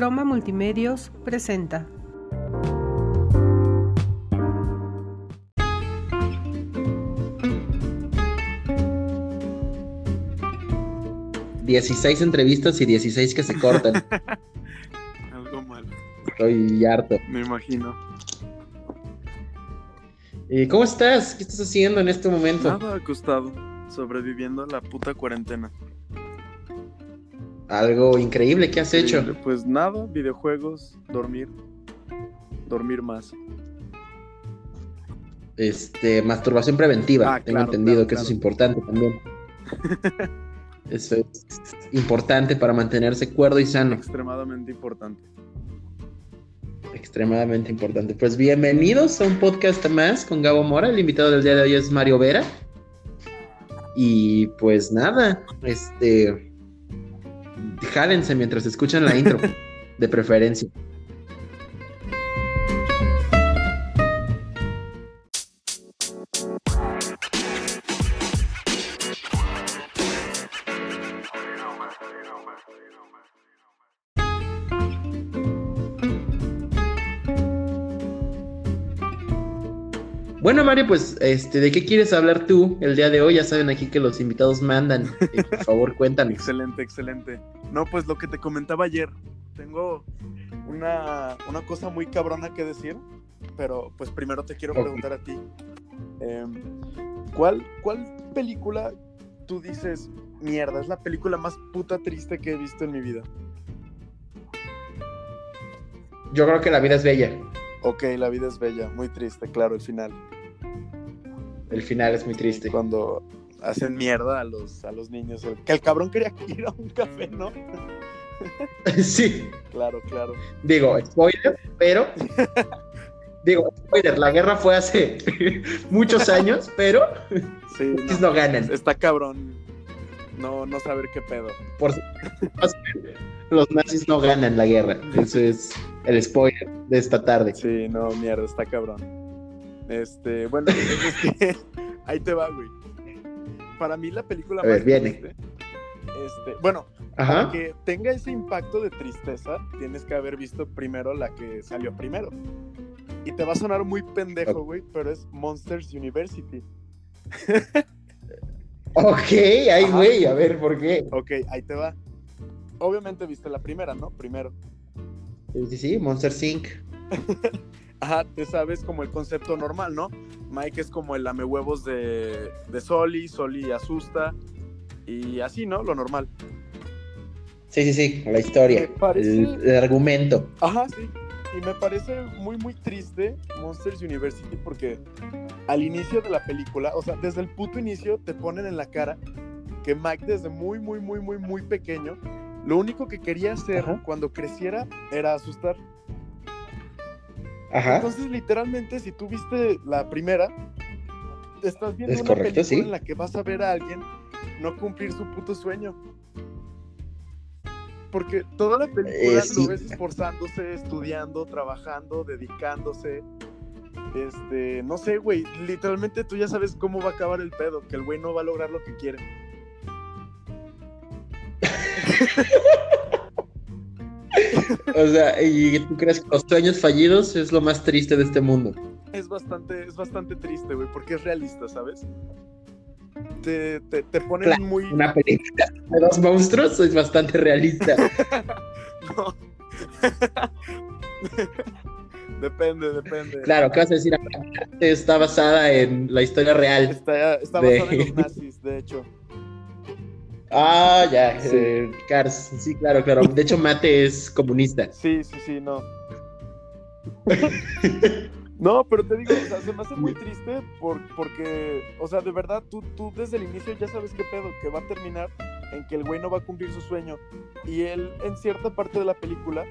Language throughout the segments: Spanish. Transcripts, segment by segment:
Croma Multimedios presenta. Dieciséis entrevistas y 16 que se cortan. Algo malo. Estoy harto. Me imagino. ¿Y cómo estás? ¿Qué estás haciendo en este momento? Nada acostado, sobreviviendo a la puta cuarentena. Algo increíble que has hecho. Pues nada, videojuegos, dormir, dormir más. Este, masturbación preventiva. Ah, Tengo claro, entendido claro, que eso es importante también. eso es importante para mantenerse cuerdo y sano. Extremadamente importante. Extremadamente importante. Pues bienvenidos a un podcast más con Gabo Mora. El invitado del día de hoy es Mario Vera. Y pues nada, este. Jálense mientras escuchan la intro, de preferencia. Mario, pues, este, ¿de qué quieres hablar tú el día de hoy? Ya saben aquí que los invitados mandan. Eh, por favor, cuéntanos. Excelente, excelente. No, pues lo que te comentaba ayer. Tengo una, una cosa muy cabrona que decir, pero pues primero te quiero preguntar a ti. Em, ¿cuál, ¿Cuál película tú dices, mierda, es la película más puta triste que he visto en mi vida? Yo creo que la vida es bella. Ok, la vida es bella, muy triste, claro, el final. El final es muy triste. Cuando hacen mierda a los, a los niños. Que el cabrón quería ir a un café, ¿no? sí, Claro, claro. digo, spoiler, pero. Digo, spoiler, la guerra fue hace muchos años, pero Sí, no, no, ganan. está cabrón no, no saber qué pedo. Por los nazis no ganan la guerra. Eso es el spoiler de esta tarde. Sí, no, mierda, está cabrón. Este, bueno, es que ahí te va, güey. Para mí la película más viene. triste, Este, bueno, para Ajá. que tenga ese impacto de tristeza, tienes que haber visto primero la que salió primero. Y te va a sonar muy pendejo, güey, pero es Monsters University. Ok, ay, güey, a ver, ¿por qué? Ok, ahí te va. Obviamente viste la primera, ¿no? Primero. Sí, sí, Monster Inc. Ajá, te sabes como el concepto normal, ¿no? Mike es como el lame huevos de, de Soli, Soli asusta y así, ¿no? Lo normal. Sí, sí, sí, la historia. Parece- El, el argumento. Ajá, sí. Y me parece muy, muy triste Monsters University porque al inicio de la película, o sea, desde el puto inicio te ponen en la cara que Mike desde muy, muy, muy, muy, muy pequeño, lo único que quería hacer Ajá. cuando creciera era asustar. Ajá. Entonces, literalmente, si tú viste la primera, estás viendo Es una correcto, película sí. en la que vas a ver a alguien no cumplir su puto sueño. Porque toda la película Eh, sí. lo ves esforzándose, estudiando, trabajando, dedicándose. Este, no sé, güey, literalmente tú ya sabes cómo va a acabar el pedo, que el güey no va a lograr lo que quiere. O sea, ¿y tú crees que los sueños fallidos es lo más triste de este mundo? Es bastante, es bastante triste, güey, porque es realista, ¿sabes? Te, te, te ponen Claro, muy... Una película de dos monstruos es bastante realista. No. depende, depende. Claro, ¿qué vas a decir? Está basada en la historia real. Está, está De- basado en los nazis, de hecho. Ah, ya, Sí. eh, Cars. Sí, claro, claro. De hecho, Mate es comunista. Sí, sí, sí, no. No, pero te digo, o sea, se me hace muy triste por, porque, o sea, de verdad, tú, tú desde el inicio ya sabes qué pedo, que va a terminar en que el güey no va a cumplir su sueño. Y él, en cierta parte de la película,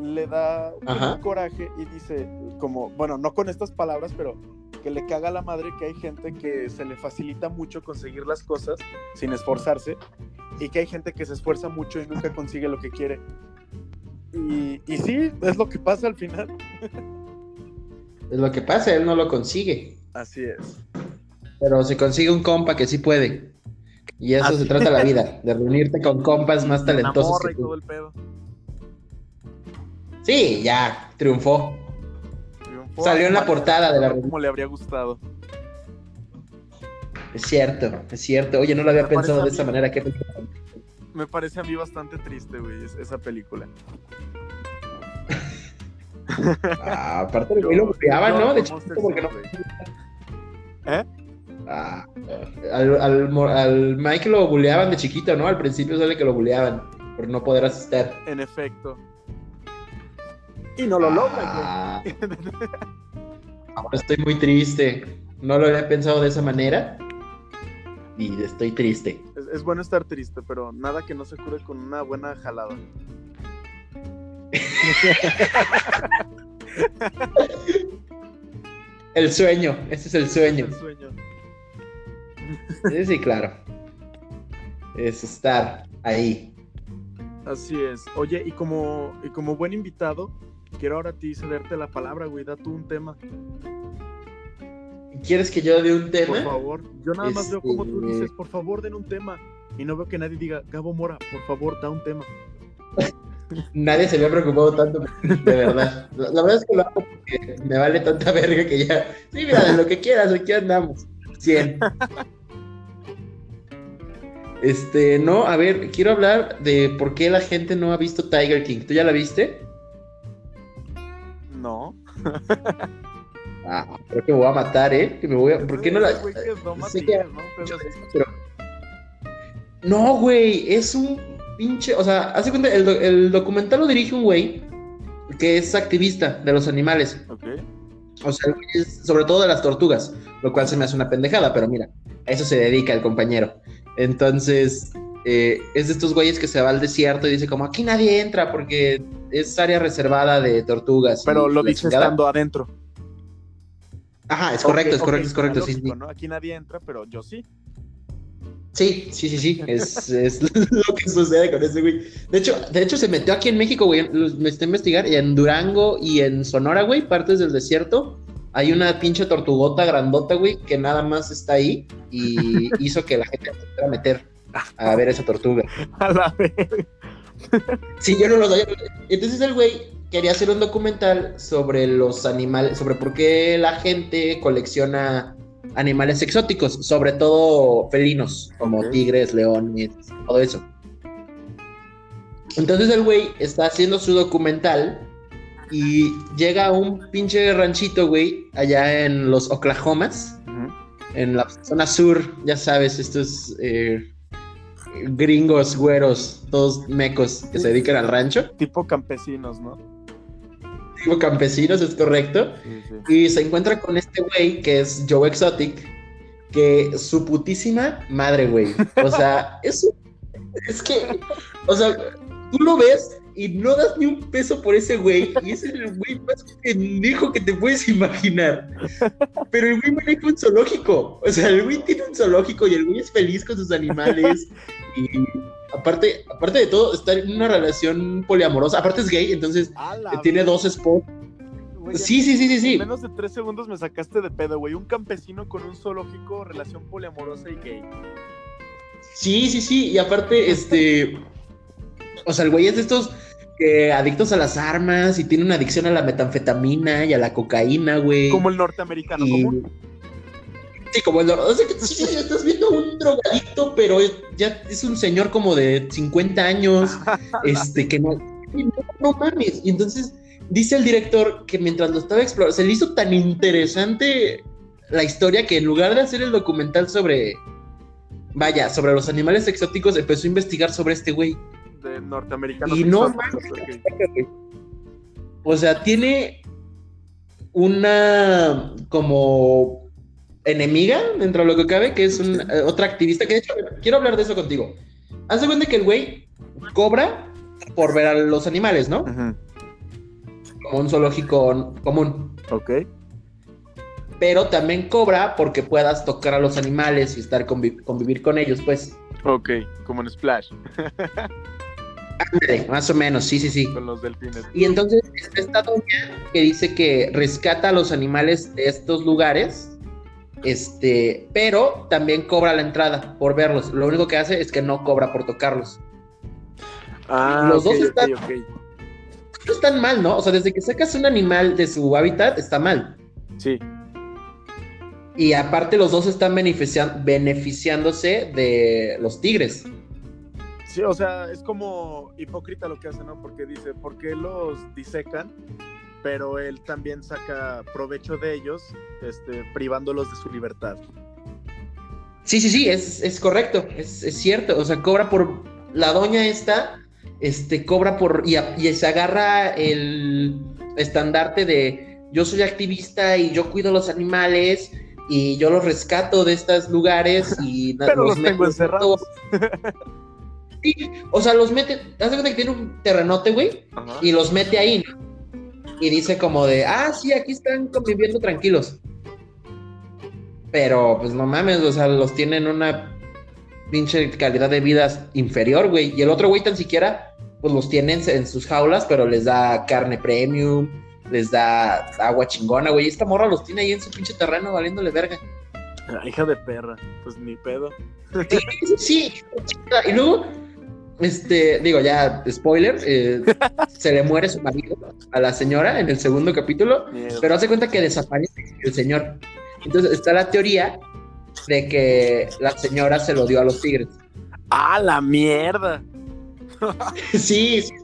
le da un coraje y dice, como, bueno, no con estas palabras, pero que le caga a la madre que hay gente que se le facilita mucho conseguir las cosas sin esforzarse y que hay gente que se esfuerza mucho y nunca consigue lo que quiere. Y, y sí, es lo que pasa al final. Es lo que pasa, él no lo consigue. Así es. Pero se consigue un compa que sí puede. Y eso Así se trata la vida, de reunirte con compas más talentosos que y todo tú. el pedo. Sí, ya, triunfó. Salió en la portada de la revista. Como le habría gustado. Es cierto, es cierto. Oye, no lo había Me pensado de esa manera. ¿Qué Me parece a mí bastante triste, güey, es- esa película. Ah, aparte, güey lo golpeaban, Yo- ¿no? De Monster porque no. ¿Eh? Ah, al, al, al Mike lo buleaban de chiquito, ¿no? Al principio sale que lo buleaban por no poder asistir. En efecto. Y no lo logra, Ah, güey. ahora estoy muy triste. No lo había pensado de esa manera. Y estoy triste. Es, es bueno estar triste, pero nada que no se cure con una buena jalada. El sueño, ese es el sueño. El sueño. Sí, sí, claro. Es estar ahí. Así es. Oye, y como, y como buen invitado, quiero ahora a ti cederte la palabra, güey. Da tú un tema, ¿Quieres que yo dé un tema? por favor. Yo nada más veo como tú Este- dices, por favor, den un tema. Y no veo que nadie diga, Gabo Mora, por favor, da un tema. Nadie se había preocupado tanto, de verdad. La, la verdad es que lo hago porque me vale tanta verga que ya. Sí, mira, de lo que quieras, aquí andamos. 100. Este, no, a ver, quiero hablar de por qué la gente no ha visto Tiger King. ¿Tú ya la viste? No. Ah, creo que me voy a matar, ¿eh? Que me voy a... ¿Por qué no la...? Que- ¿no? Pero sí. Pero- No, güey, es un pinche, o sea, hace cuenta, el, do- el documental lo dirige un güey que es activista de los animales. Ok. O sea, el güey es sobre todo de las tortugas, lo cual se me hace una pendejada, pero mira, a eso se dedica el compañero. Entonces, eh, es de estos güeyes que se va al desierto y dice como, aquí nadie entra porque es área reservada de tortugas. Pero lo dice chingada". estando adentro. Ajá, es correcto, es correcto, es correcto, sí, lógico, sí. ¿no? Aquí nadie entra, pero yo sí. Sí, sí, sí, sí, es, es lo que sucede con ese güey. De hecho, de hecho se metió aquí en México, güey, me está y en Durango y en Sonora, güey, partes del desierto, hay una pinche tortugota grandota, güey, que nada más está ahí y hizo que la gente se fuera a meter a ver esa tortuga. A la vez. Sí, yo no lo sabía. Entonces el güey quería hacer un documental sobre los animales, sobre por qué la gente colecciona animales exóticos, sobre todo felinos, como tigres, leones, todo eso. Entonces el güey está haciendo su documental y llega a un pinche ranchito, güey, allá en los Oklahomas, en la zona sur, ya sabes, estos eh, gringos, güeros, todos mecos que se dedican al rancho, Tipo campesinos, ¿no? tipo campesinos, es correcto. Sí, sí. Y se encuentra con este güey que es Joe Exotic, que su putísima madre, güey. O sea, es, es que, o sea, tú lo ves y no das ni un peso por ese güey, y es el güey más pendejo que te puedes imaginar. Pero el güey maneja un zoológico. O sea, el güey tiene un zoológico y el güey es feliz con sus animales. Y aparte, aparte de todo, está en una relación poliamorosa. Aparte es gay, entonces la tiene vez, dos esposas. güey, Sí, sí, sí, sí, En sí. menos de tres segundos me sacaste de pedo, güey. Un campesino con un zoológico, relación poliamorosa y gay. Sí, sí, sí, y aparte, este, o sea, el güey es de estos que adictos a las armas y tiene una adicción a la metanfetamina y a la cocaína, güey. Como el norteamericano Y- común. Sí, como el, o sea, sí, estás viendo un drogadicto, pero es- ya es un señor como de 50 años, este, que no, no, no mames. Y entonces dice el director que mientras lo estaba explorando, se le hizo tan interesante la historia que en lugar de hacer el documental sobre, vaya, sobre los animales exóticos, empezó a investigar sobre este güey. De norteamericanos. Y no exóticos. O sea, tiene una como enemiga dentro de lo que cabe, que es un, eh, otra activista, que de hecho quiero hablar de eso contigo. Haz de cuenta que el güey cobra por ver a los animales, ¿no? Como un zoológico común. Ok. Pero también cobra porque puedas tocar a los animales y estar convi- convivir con ellos, pues. Ok, como en Splash, Más o menos, sí, sí, sí. con los delfines. Y entonces está esta doña que dice que rescata a los animales de estos lugares, este, pero también cobra la entrada por verlos. Lo único que hace es que no cobra por tocarlos. Ah, Los dos están- mal, ¿no? O sea, desde que sacas un animal de su hábitat, está mal. Sí. Y aparte los dos están benefician- beneficiándose de los tigres. Sí, o sea, es como hipócrita lo que hace, ¿no? Porque dice, ¿por qué los disecan? Pero él también saca provecho de ellos, este, privándolos de su libertad. Sí, sí, sí, es, es correcto, es, es cierto. O sea, cobra por. La doña esta, este, cobra por. Y, a- y se agarra el estandarte de yo soy activista y yo cuido los animales y yo los rescato de estos lugares y Pero los tengo encerrados. Sí, o sea, los mete. ¿Te das cuenta que tiene un terrenote, güey? Ajá. y los mete ahí. ¿no? Y dice como de, ah, sí, aquí están conviviendo tranquilos. Pero, pues no mames, o sea, los tienen una pinche calidad de vida inferior, güey. Y el otro güey tan siquiera, pues los tienen en sus jaulas, pero les da carne premium, les da agua chingona, güey. Esta morra los tiene ahí en su pinche terreno valiéndole verga. Hija de perra, pues ni pedo. Sí, sí, sí. Y luego, este, digo, ya, spoiler, eh, se le muere su marido a la señora en el segundo capítulo, pero hace cuenta que desaparece el señor. Entonces está la teoría de que la señora se lo dio a los tigres. ¡Ah, la mierda! Sí, sí, sí.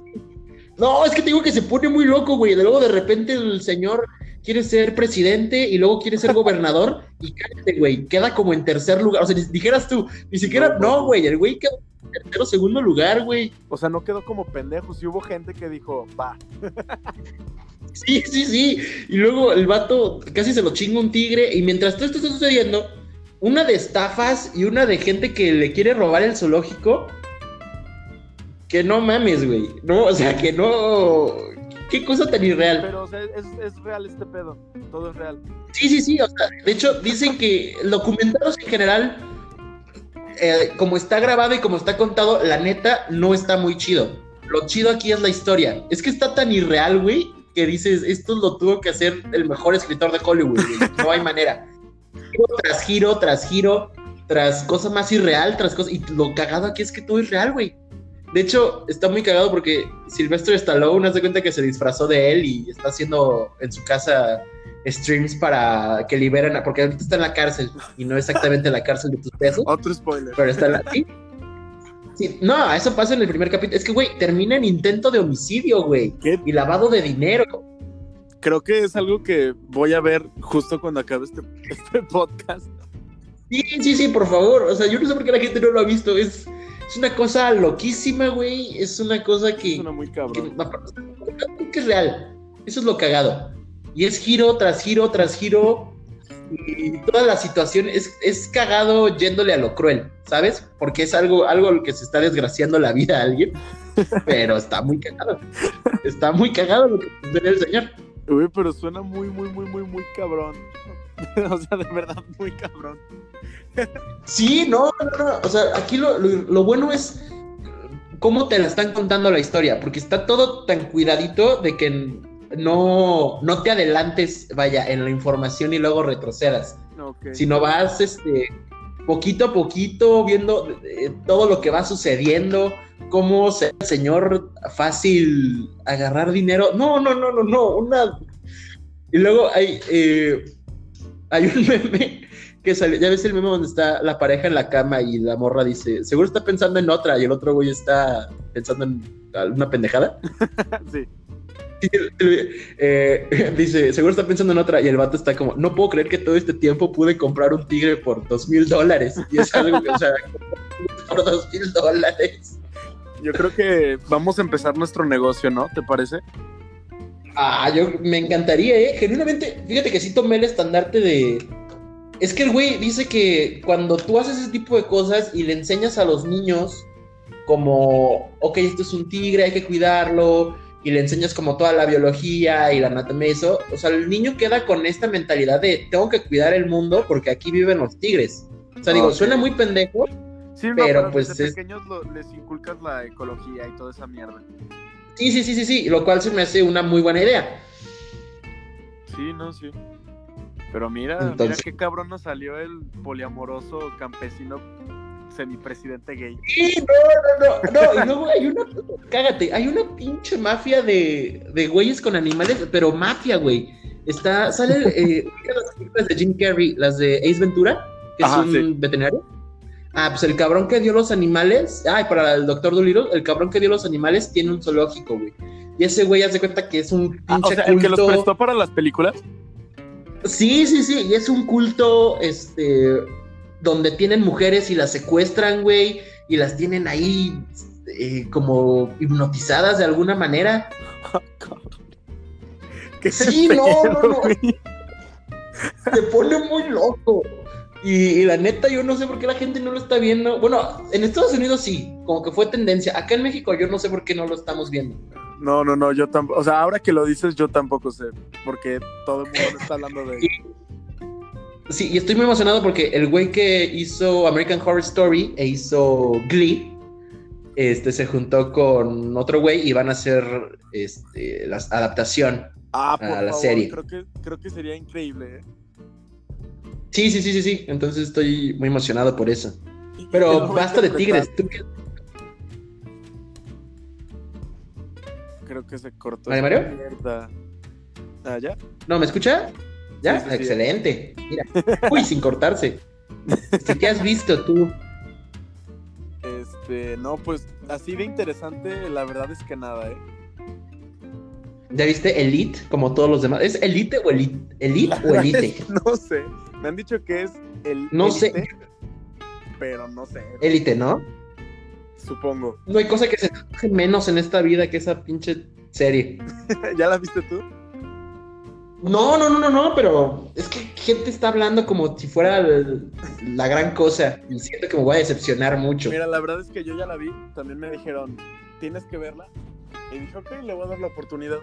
No, es que te digo que se pone muy loco, güey. De luego de repente el señor quiere ser presidente y luego quiere ser gobernador y cállate, güey. Queda como en tercer lugar. O sea, ni dijeras tú, ni siquiera, no, güey. El güey quedó en tercero, segundo lugar, güey. O sea, no quedó como pendejo. Si hubo gente que dijo, va. Sí, sí, sí. Y luego el vato casi se lo chinga un tigre. Y mientras todo esto está sucediendo, una de estafas y una de gente que le quiere robar el zoológico. Que no mames, güey. No, o sea, que no. Qué cosa tan irreal. Pero, o sea, es, es real este pedo. Todo es real. Sí, sí, sí. O sea, de hecho, dicen que documentados en general, eh, como está grabado y como está contado, la neta no está muy chido. Lo chido aquí es la historia. Es que está tan irreal, güey, que dices, esto lo tuvo que hacer el mejor escritor de Hollywood, güey. No hay manera. Giro tras giro, tras giro, tras cosa más irreal, tras cosa. Y lo cagado aquí es que todo es real, güey. De hecho, está muy cagado porque Sylvester Stallone hace cuenta que se disfrazó de él y está haciendo en su casa streams para que liberen, a- porque ahorita está en la cárcel y no exactamente la cárcel de tus pesos, Otro spoiler. pero está en la... ¿sí? Sí, no, eso pasa en el primer capítulo. Es que, güey, termina en intento de homicidio, güey, ¿Qué? y lavado de dinero. Creo que es algo que voy a ver justo cuando acabe este, este podcast. Sí, sí, sí, por favor. O sea, yo no sé por qué la gente no lo ha visto. Es, es una cosa loquísima, güey. Es una cosa que... Suena muy que, cabrón. que es real. Eso es lo cagado. Y es giro tras giro tras giro. Y toda la situación es, es cagado yéndole a lo cruel, ¿sabes? Porque es algo, algo que se está desgraciando la vida a alguien. Pero está muy cagado. Está muy cagado lo que sucede el señor. Uy, pero suena muy, muy, muy, muy, muy cabrón. o sea, de verdad, muy cabrón. Sí, no, no, no. O sea, aquí lo, lo- lo bueno es cómo te la están contando la historia, porque está todo tan cuidadito de que no, no te adelantes, vaya, en la información y luego retrocedas, Ok. sino vas, este, poquito a poquito viendo eh, todo lo que va sucediendo, cómo se el señor fácil agarrar dinero. No, no, no, no, no, una... Y luego hay, eh, hay un meme que sale, ya ves el meme donde está la pareja en la cama y la morra dice, seguro está pensando en otra y el otro güey está pensando en alguna pendejada. sí. Eh, dice, seguro está pensando en otra y el vato está como, no puedo creer que todo este tiempo pude comprar un tigre por dos mil dólares. Y es algo que, o sea, por dos mil dólares. Yo creo que vamos a empezar nuestro negocio, ¿no? ¿Te parece? Ah, yo me encantaría, ¿eh? Genuinamente, fíjate que sí tomé el estandarte de... Es que el güey dice que cuando tú haces ese tipo de cosas y le enseñas a los niños como, ok, esto es un tigre, hay que cuidarlo, y le enseñas como toda la biología y la anatomía y eso, o sea, el niño queda con esta mentalidad de, tengo que cuidar el mundo porque aquí viven los tigres. O sea, digo, suena muy pendejo, Sí, no, Pero, pero, pues, desde es- pequeños lo- les inculcas la ecología y toda esa mierda. sí, sí, sí, sí, sí, lo cual se me hace una muy buena idea. Sí, no, sí. Pero mira, Entonces- mira qué cabrón nos salió el poliamoroso campesino semipresidente gay. Sí, no, no, no, no. Y luego hay una, cágate, hay una pinche mafia de, de güeyes con animales, pero mafia, güey. Está, sale, eh, las películas de Jim Carrey, las de Ace Ventura, que Ajá, es un sí. veterinario. Ah, pues el cabrón que dio los animales, ay, para el doctor Dolittle, el cabrón que dio los animales tiene un zoológico, güey. Y ese güey hace cuenta que es un pinche Ah, o sea, culto. el que los prestó para las películas. Sí, sí, sí, y es un culto, este, donde tienen mujeres y las secuestran, güey, y las tienen ahí eh, como hipnotizadas de alguna manera. ¿Qué Sí, no, pedo, no, no. güey? Se pone muy loco. Y, y la neta, yo no sé por qué la gente no lo está viendo. Bueno, en Estados Unidos sí, como que fue tendencia. Acá en México yo no sé por qué no lo estamos viendo. No, no, no, yo tampoco. O sea, ahora que lo dices, yo tampoco sé. Porque todo el mundo está hablando de. Sí, y estoy muy emocionado porque el güey que hizo American Horror Story e hizo Glee, este, se juntó con otro güey y van a hacer este, la adaptación. Ah, por a la favor, serie. Creo que, creo que sería increíble, ¿eh? Sí, sí, sí, sí, sí. Entonces estoy muy emocionado por eso. Pero basta de tigres. ¿Tú qué- Creo que se cortó. ¿Vale, esta Mario? mierda. Ah, ¿ya? ¿No me escucha? ¿Ya? Sí, sí, sí. Excelente. Mira. Uy, sin cortarse. Este, ¿Qué has visto tú? Este, no, pues así de interesante, la verdad es que nada, ¿eh? ¿Ya viste Elite? Como todos los demás. ¿Es Elite o Elite? ¿Elite o Elite? no sé. Me han dicho que es el. No sé. Pero no sé, Elite, ¿no? supongo. No hay cosa que se menos en esta vida que esa pinche serie. ¿Ya la viste tú? No, no, no, no, no, pero es que gente está hablando como si fuera el- la gran cosa y siento que me voy a decepcionar mucho. Mira, la verdad es que yo ya la vi. También me dijeron, tienes que verla. Y dije, ok, le voy a dar la oportunidad.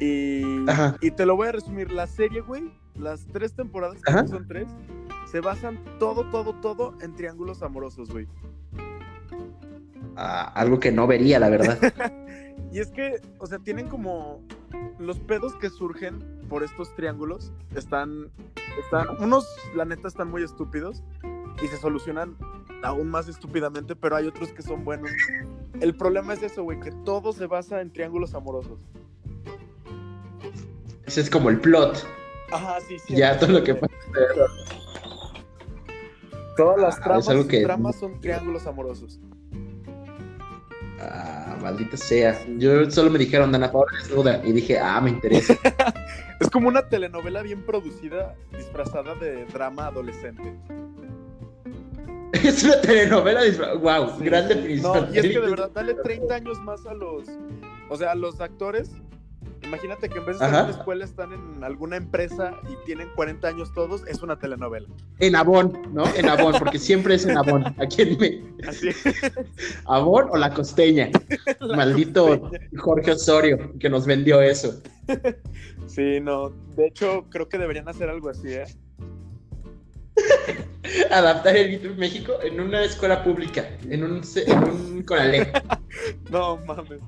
Y, Ajá. y te lo voy a resumir. La serie, güey, las tres temporadas, que son tres, se basan todo, todo, todo en triángulos amorosos, güey. Ah, algo que no vería, la verdad. Y es que, o sea, tienen como los pedos que surgen por estos triángulos están, están, unos, la neta, están muy estúpidos y se solucionan aún más estúpidamente, pero hay otros que son buenos. El problema es eso, güey, que todo se basa en triángulos amorosos. Ese es como el plot. Ajá, sí, sí. Ya todo lo que pasa. Todas las Ah, tramas, que- tramas son triángulos amorosos. Ah, maldita sea. Yo solo me dijeron Dana Paola desnuda y dije, ah, me interesa. Es como una telenovela bien producida, disfrazada de drama adolescente. es una telenovela. disfra- Wow, Sí, gran sí. definición. No, y es que de verdad, dale 30 años más a los. O sea, a los actores. Imagínate que en vez de estar Ajá. en la escuela están en alguna empresa y tienen 40 años todos, es una telenovela. En Avon, ¿no? En Avon, porque siempre es en Avon. Aquí en me... Así. Avon o la costeña. La Maldito costeña. Jorge Osorio que nos vendió eso. Sí, no. De hecho, creo que deberían hacer algo así, ¿eh? Adaptar el Little México en una escuela pública, en un, en un Conalep. No mames.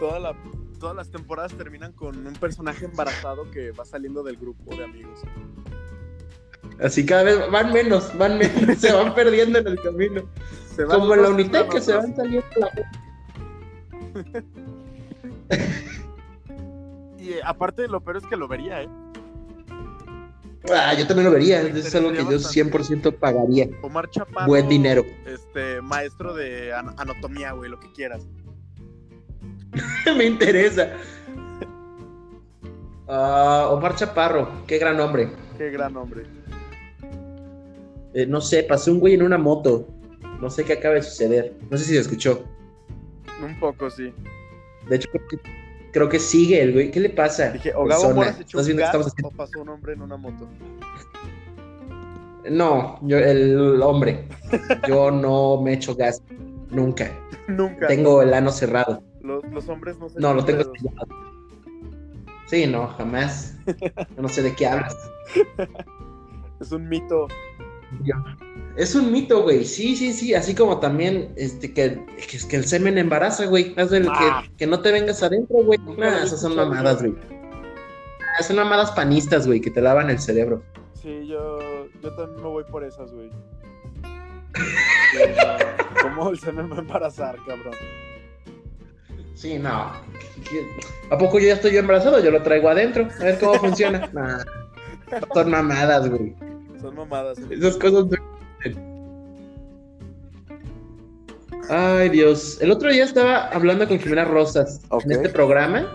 Toda la, todas las temporadas terminan con un personaje embarazado que va saliendo del grupo de amigos. Así cada vez van menos, van menos, se van perdiendo en el camino. Se van Como en la Unitec que se van saliendo la Y eh, aparte, lo peor es que lo vería, ¿eh? Ah, yo también lo vería, es algo que yo interesaría 100% pagaría. Omar Chaparro. Buen dinero. Este, maestro de an- anatomía, güey, lo que quieras. Me interesa. Ah, Omar Chaparro, qué gran hombre. Qué gran hombre. Eh, no sé, pasó un güey en una moto. No sé qué acaba de suceder. No sé si se escuchó. Un poco, sí. De hecho, creo que, creo que sigue el güey. ¿Qué le pasa? Dije, o Gabo? Mora se echó ¿Estás un viendo que gas estamos haciendo? o pasó un hombre en una moto. No, yo, el hombre. Yo no me echo gas. Nunca. Nunca. Tengo el ano cerrado. Los, los hombres no se No, lo tengo sellado. Sí, no, jamás. Yo no sé de qué hablas. Es un mito. Es un mito, güey. Sí, sí, sí. Así como también este, que, que, que el semen embaraza, güey. Haz el Ah. que, que no te vengas adentro, güey. Nah, esas son mamadas, güey. Ah, Son mamadas panistas, güey, que te lavan el cerebro. Sí, yo, yo también me voy por esas, güey. ¿Cómo el semen va a embarazar, cabrón? Sí, no. ¿A poco yo ya estoy embarazado? Yo lo traigo adentro. A ver cómo funciona. Nah, son mamadas, güey. Son mamadas. Esas cosas. Ay, Dios. El otro día estaba hablando con Jimena Rosas en este programa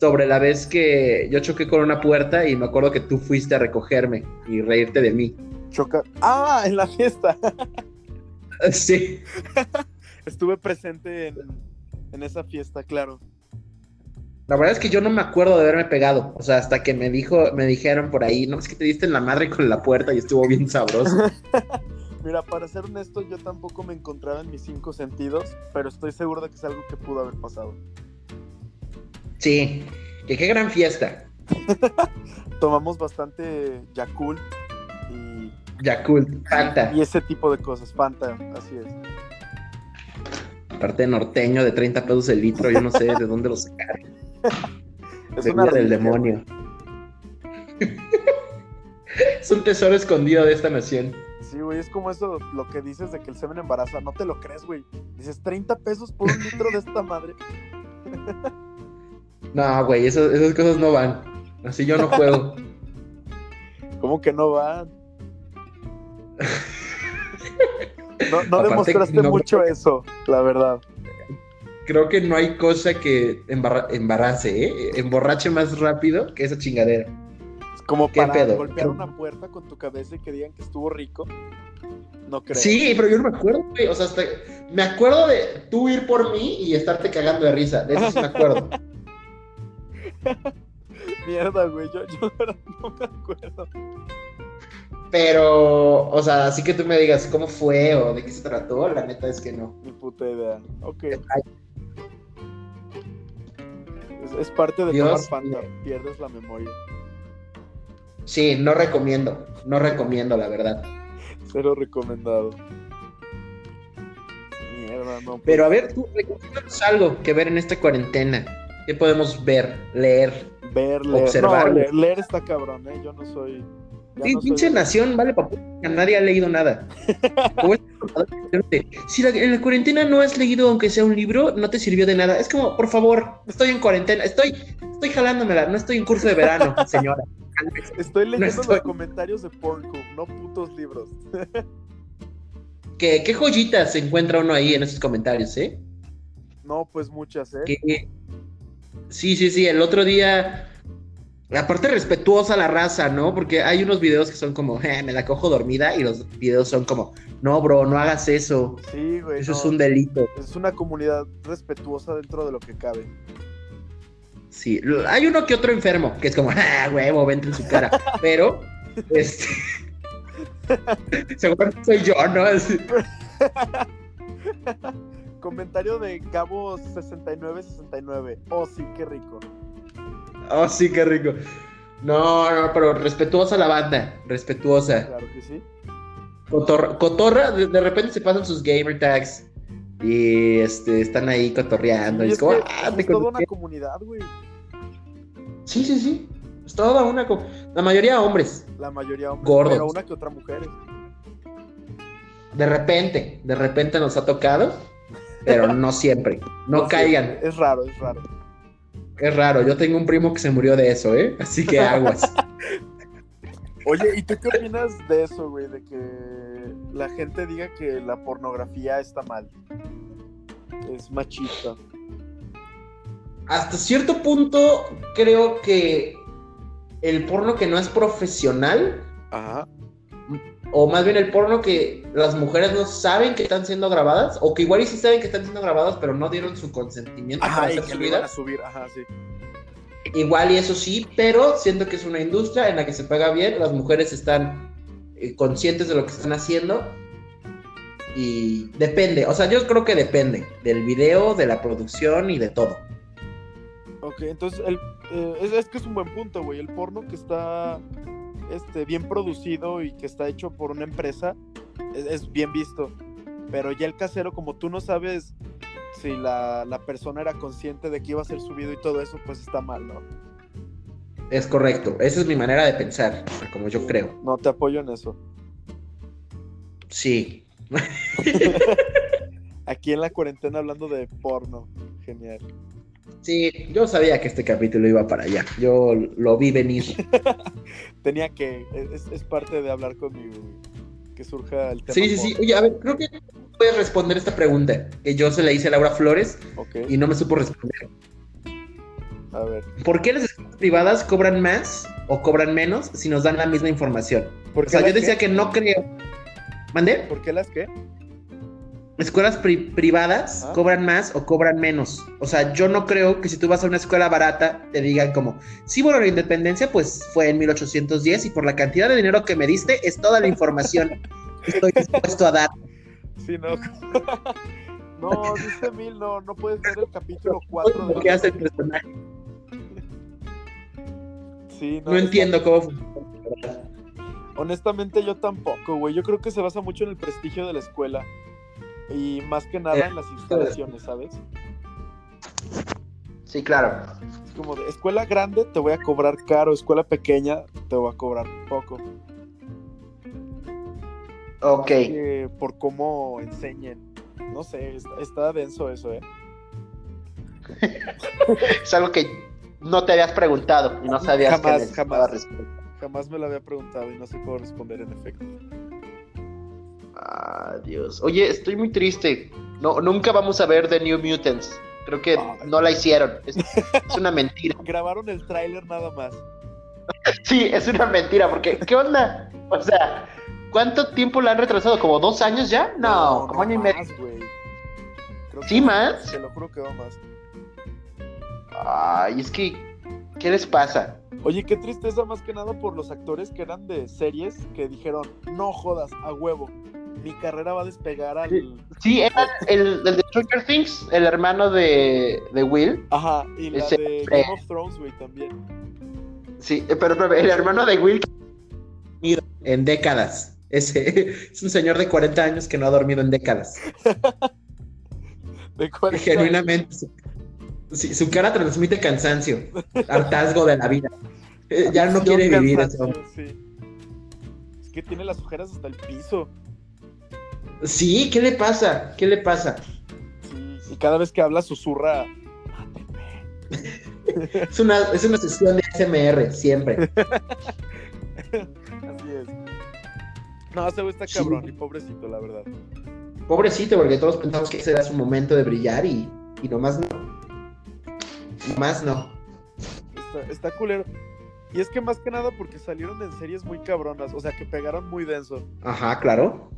sobre la vez que yo choqué con una puerta y me acuerdo que tú fuiste a recogerme y reírte de mí. Choca. Ah, en la fiesta. Sí. Estuve presente en, en esa fiesta, claro. La verdad es que yo no me acuerdo de haberme pegado. O sea, hasta que me dijo, me dijeron por ahí, no, es que te diste en la madre con la puerta y estuvo bien sabroso. Mira, para ser honesto, yo tampoco me encontraba en mis cinco sentidos, pero estoy seguro de que es algo que pudo haber pasado. Sí. Que qué gran fiesta. Tomamos bastante Yakult y, Yakult, Fanta. y ese tipo de cosas. Fanta, así es. Aparte norteño de 30 pesos el litro, yo no sé de dónde lo sacaron. Es Bebida una del demonio. es un tesoro escondido de esta nación. Sí, güey, es como eso, lo que dices de que el semen embaraza. No te lo crees, güey. Dices 30 pesos por un litro de esta madre. No, güey, eso- esas cosas no van. Así yo no juego. ¿Cómo que no van? No, no Aparte, demostraste no- mucho eso, la verdad. Creo que no hay cosa que embarra- embarace, ¿eh? Emborrache más rápido que esa chingadera. Es como ¿Qué para pedo? golpear una puerta con tu cabeza y que digan que estuvo rico. No creo. Sí, pero yo no me acuerdo, güey. O sea, hasta... me acuerdo de tú ir por mí y estarte cagando de risa. De eso sí me acuerdo. Mierda, güey. Yo, yo no me acuerdo. Pero, o sea, así que tú me digas cómo fue o de qué se trató, la neta es que no. Ni puta idea. Ok. Es, es parte de Dios tomar mío. Pierdes la memoria. Sí, no recomiendo. No recomiendo, la verdad. Cero recomendado. Mierda, no. pues, Pero a ver, tú, recomiéndanos algo que ver en esta cuarentena. ¿Qué podemos ver, leer? ver, leer. observar, No, leer, leer está cabrón, ¿eh? Yo no soy. Sí, no pinche nación, vale, papá. Nadie ha leído nada. Si la- en la cuarentena no has leído, aunque sea un libro, no te sirvió de nada. Es como, por favor, estoy en cuarentena, estoy, estoy jalándomela, no estoy en curso de verano, señora. Estoy leyendo estoy- los comentarios de Pornhub, no putos libros. ¿Qué, qué joyitas se encuentra uno ahí en esos comentarios, eh? No, pues muchas, ¿eh? Sí, sí, sí, el otro día, aparte respetuosa la raza, ¿no? Porque hay unos videos que son como, "Eh, me la cojo dormida, y los videos son como, no, bro, no hagas eso, Sí, güey. eso no. es un delito. Es una comunidad respetuosa dentro de lo que cabe. Sí, hay uno que otro enfermo, que es como, ah, huevo, vente en su cara, pero, este, seguramente soy yo, ¿no? Comentario de Gabo 6969. Oh, sí, qué rico. Oh, sí, qué rico. No, no, pero respetuosa la banda, respetuosa. Claro que sí. Cotorra, cotorra, de, de repente se pasan sus gamer tags y este, están ahí cotorreando. Y es como, que ah, es toda una comunidad, güey. Sí, sí, sí. Es toda una. La mayoría hombres. La mayoría hombres, Gordos. pero una que otra mujeres. De repente, de repente nos ha tocado, pero no siempre. No caigan. Es raro, es raro. Es raro. Yo tengo un primo que se murió de eso, ¿eh? Así que aguas. Oye, ¿y tú qué opinas de eso, güey? De que la gente diga que la pornografía está mal. Es machista. Hasta cierto punto, creo que el porno que no es profesional, Ajá. O más bien el porno que las mujeres no saben que están siendo grabadas, o que igual y sí saben que están siendo grabadas, pero no dieron su consentimiento Ajá, para y que a subidas. subir. Ajá, sí. Igual y eso sí, pero siento que es una industria en la que se paga bien, las mujeres están eh, conscientes de lo que están haciendo y depende, o sea, yo creo que depende del video, de la producción y de todo. Ok, entonces el, eh, es, es que es un buen punto, güey. El porno que está este, bien producido y que está hecho por una empresa es, es bien visto. Pero ya el casero, como tú no sabes si la, la persona era consciente de que iba a ser subido y todo eso, pues está mal, ¿no? Es correcto, esa es mi manera de pensar, como yo creo. No te apoyo en eso. Sí, Aquí en la cuarentena hablando de porno. Genial. Sí, yo sabía que este capítulo iba para allá. Yo lo vi venir. Tenía que. Es, es parte de hablar conmigo. Que surja el tema. Sí, sí, sí. Oye, a ver, creo que puedes responder esta pregunta que yo se la hice a Laura Flores y no me supo responder. a ver. ¿Por qué las escuelas privadas cobran más o cobran menos si nos dan la misma información? ¿Por O sea, yo decía qué? que no creo. ¿Mandé? ¿Por qué las qué? Escuelas pri- privadas Ah. cobran más o cobran menos. O sea, yo no creo que si tú vas a una escuela barata te digan como, sí, bueno, la independencia pues fue en 1810 y por la cantidad de dinero que me diste es toda la información que estoy dispuesto a dar. Sí, no. no, dice mil, no, no puedes ver el capítulo 4 Lo que hace el personaje. Sí, no, No entiendo cómo funciona. Honestamente, yo tampoco, güey. Yo creo que se basa mucho en el prestigio de la escuela. Y más que nada en las instalaciones, ¿sabes? Sí, claro. Es como de escuela grande te voy a cobrar caro, escuela pequeña te voy a cobrar poco. Ok. Que por cómo enseñen. No sé, está, está denso eso, ¿eh? Es algo que no te habías preguntado y no sabías Jamás, que jamás. responder. Jamás me lo había preguntado y no sé cómo responder en efecto. Ah, Dios. Oye, estoy muy triste. No, nunca vamos a ver The New Mutants. Creo que Ay. no la hicieron. Es, es una mentira. Grabaron el tráiler nada más. Sí, es una mentira, porque ¿qué onda? O sea, ¿cuánto tiempo la han retrasado? ¿Como dos años ya? No, como año y medio. más. Creo que ¿Sí, más? Te lo juro que va más. Ay, es que, ¿qué les pasa? Oye, qué tristeza más que nada por los actores que eran de series que dijeron, no jodas, a huevo. Mi carrera va a despegar al... Sí. Sí, era el, el de Stranger Things, el hermano de, de Will. Ajá, y la Ese- de Game of Thrones, güey, también. Sí, eh, pero, pero el hermano de Will en décadas. Ese es un señor de 40 años que no ha dormido en décadas. De 40 Genuinamente. Su, sí, su cara transmite cansancio, hartazgo de la vida. Eh, Ya no quiere vivir sí. Es que tiene las ojeras hasta el piso. Sí, ¿qué le pasa? ¿Qué le pasa? Sí, y cada vez que habla susurra. Es una, es una sesión de SMR, siempre. Así es. No, güey está Sí. cabrón y pobrecito, la verdad. Pobrecito, porque todos pensamos que ese era su momento de brillar y, y nomás no. Nomás no. Está, está culero. Y es que más que nada porque salieron en series muy cabronas, o sea, que pegaron muy denso. Ajá, claro.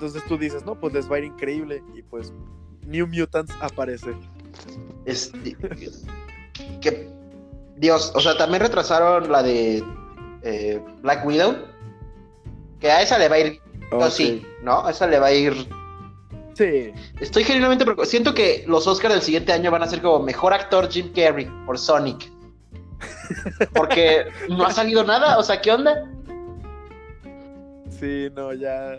Entonces tú dices, no, pues les va a ir increíble. Y pues New Mutants aparece. Este, que Dios, o sea, también retrasaron la de eh, Black Widow. Que a esa le va a ir, ¿no? A esa le va a ir. Sí. Estoy genuinamente preocupado. Siento que los Oscars del siguiente año van a ser como mejor actor Jim Carrey por Sonic. Porque no ha salido nada, o sea, ¿qué onda? Sí, no, ya.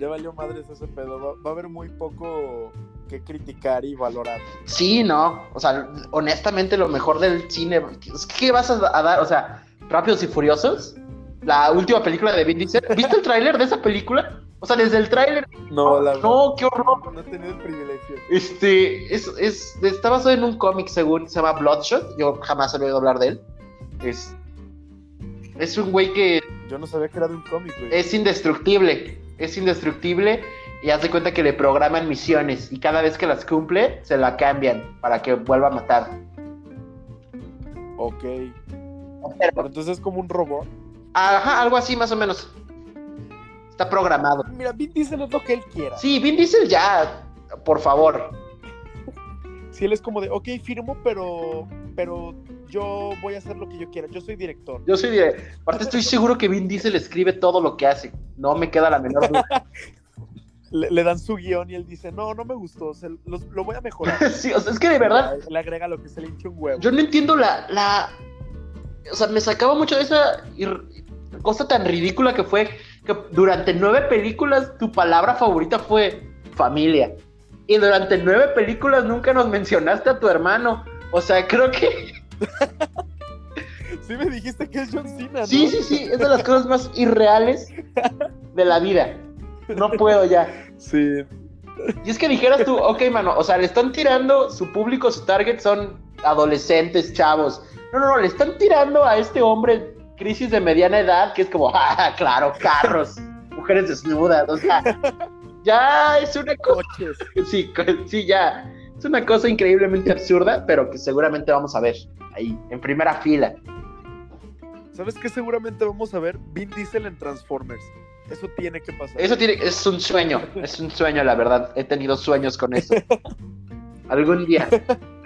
Ya valió madres ese pedo. Va, va a haber muy poco que criticar y valorar. Sí, no. O sea, honestamente, lo mejor del cine. ¿Qué vas a, a dar? O sea, Rápidos y Furiosos. La última película de Vin Diesel. ¿Viste el tráiler de esa película? O sea, desde el tráiler. No, la verdad. No, qué horror. No he tenido el privilegio. Este, es, es, está basado en un cómic, según se llama Bloodshot. Yo jamás he oído hablar de él. Es, es un güey que Yo no sabía que era de un cómic, güey. es indestructible. Es indestructible. Y haz de cuenta que le programan misiones. Y cada vez que las cumple, se la cambian para que vuelva a matar. Ok. Pero- Pero entonces es como un robot. Ajá, algo así más o menos. Está programado. Mira, Vin Diesel es lo que él quiera. Sí, Vin Diesel ya, por favor. Si él es como de, ok, firmo, pero, pero yo voy a hacer lo que yo quiera. Yo soy director. Yo soy de... Aparte estoy seguro que Vin Diesel escribe todo lo que hace. No me queda la menor duda. Le, le dan su guion y él dice, no, no me gustó, lo voy a mejorar. sí, o sea, es que de verdad, Le agrega lo que se le hinche un huevo. yo no entiendo la... la... O sea, me sacaba mucho de esa ir- cosa tan ridícula que fue que durante nueve películas tu palabra favorita fue familia. Y durante nueve películas nunca nos mencionaste a tu hermano. O sea, creo que... Sí me dijiste que es John Cena, ¿no? Sí, sí, sí, es de las cosas más irreales de la vida. No puedo ya. Sí. Y es que dijeras tú, ok, mano, o sea, le están tirando, su público, su target son adolescentes, chavos. No, no, no, le están tirando a este hombre crisis de mediana edad, que es como, ah, claro, carros, mujeres desnudas, o sea, ya es una cosa, sí, sí, ya, es una cosa increíblemente absurda, pero que seguramente vamos a ver ahí, en primera fila. ¿Sabes qué? Seguramente vamos a ver Vin Diesel en Transformers. Eso tiene que pasar. Eso tiene, es un sueño, es un sueño, la verdad, he tenido sueños con eso. Algún día,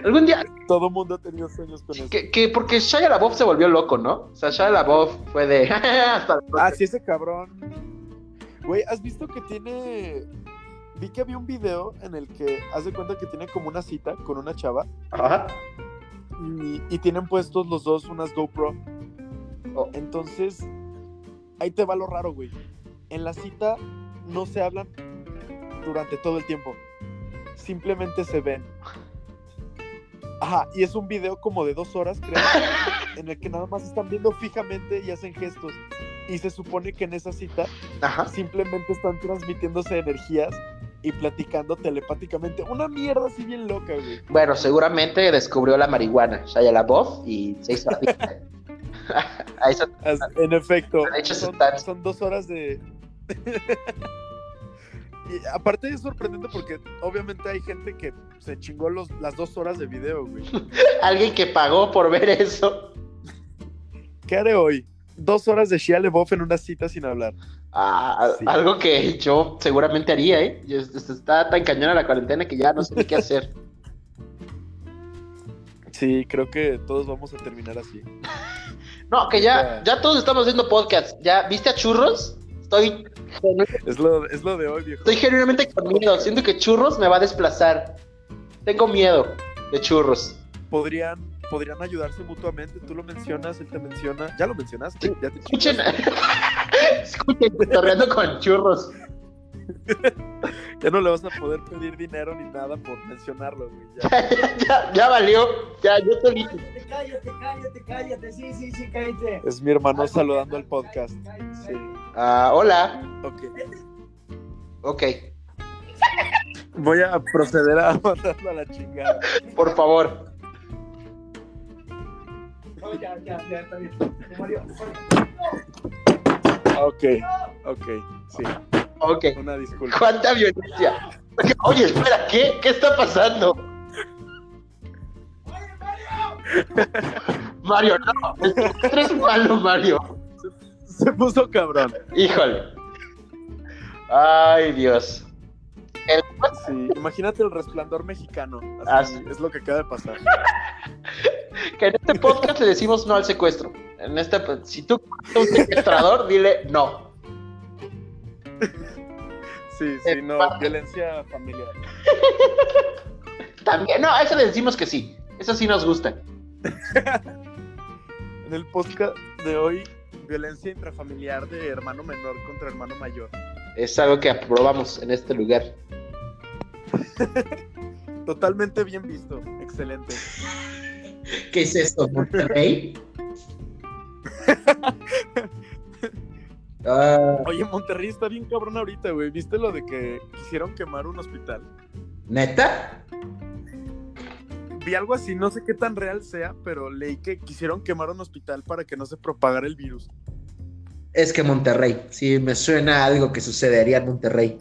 algún día, Todo mundo ha tenido sueños con eso. Que, que porque Shia LaBeouf se volvió loco, ¿no? O sea, Shia LaBeouf fue de... hasta Ah, sí, ese cabrón. Güey, ¿has visto que tiene. Vi que había un video en el que hace cuenta que tiene como una cita con una chava Ajá. y, y tienen puestos los dos unas GoPro. Oh. Entonces, ahí te va lo raro, güey. En la cita no se hablan durante todo el tiempo. Simplemente se ven. Ajá, y es un video como de dos horas, creo, en el que nada más están viendo fijamente y hacen gestos. Y se supone que en esa cita Ajá. simplemente están transmitiéndose energías y platicando telepáticamente. Una mierda así bien loca, güey. Bueno, seguramente descubrió la marihuana, Shia LaBeouf, y se hizo adicto. A eso, As- En efecto, De hecho, son, están- son dos horas de... y aparte es sorprendente porque obviamente hay gente que se chingó los, las dos horas de video, güey. alguien que pagó por ver eso. ¿Qué haré hoy? Dos horas de Shia LaBeouf en una cita sin hablar. Ah, Sí. Algo que yo seguramente haría, ¿eh? Está tan cañona la cuarentena que ya no sé qué hacer. Sí, creo que todos vamos a terminar así. No, que ya, ya todos estamos haciendo podcast. ¿Ya viste a Churros? Estoy, Es lo, es lo de hoy, viejo. estoy genuinamente con miedo. Siento que Churros me va a desplazar. Tengo miedo de Churros. Podrían, podrían ayudarse mutuamente. Tú lo mencionas, él te menciona. Ya lo mencionaste. Ya te Escuchen, escuchen, cotorreando con churros. Ya no le vas a poder pedir dinero ni nada por mencionarlo, güey. Ya. ya, ya valió, ya, yo solito. Cállate, cállate, cállate, cállate. Sí, sí, sí, cállate. Es mi hermano saludando al podcast. Sí. Ah, hola, Ok. ok, Voy a proceder a mandarlo a la chingada. por favor. Ya, ya, ya, está bien. Mario, Ok, ok, sí. Ok, Una disculpa. cuánta violencia. Oye, espera, ¿qué? ¿Qué está pasando? Mario, no, eres malo, Mario. Se puso cabrón. Híjole. Ay, Dios. El- Sí, imagínate el resplandor mexicano. Ah, Así, sí. Es lo que acaba de pasar. que en este podcast le decimos no al secuestro. En este, si tú a un secuestrador, dile no. Sí, sí, no, violencia familiar. También, no, a eso le decimos que sí. Eso sí nos gusta. En el podcast de hoy, violencia intrafamiliar de hermano menor contra hermano mayor. Es algo que aprobamos en este lugar. Totalmente bien visto. Excelente. ¿Qué es esto? ¿Monterrey? Ah, Oye, Monterrey está bien cabrón ahorita, güey. ¿Viste lo de que quisieron quemar un hospital? ¿Neta? Vi algo así, no sé qué tan real sea, pero leí que quisieron quemar un hospital para que no se propagara el virus. Es que Monterrey. Sí, me suena a algo que sucedería en Monterrey.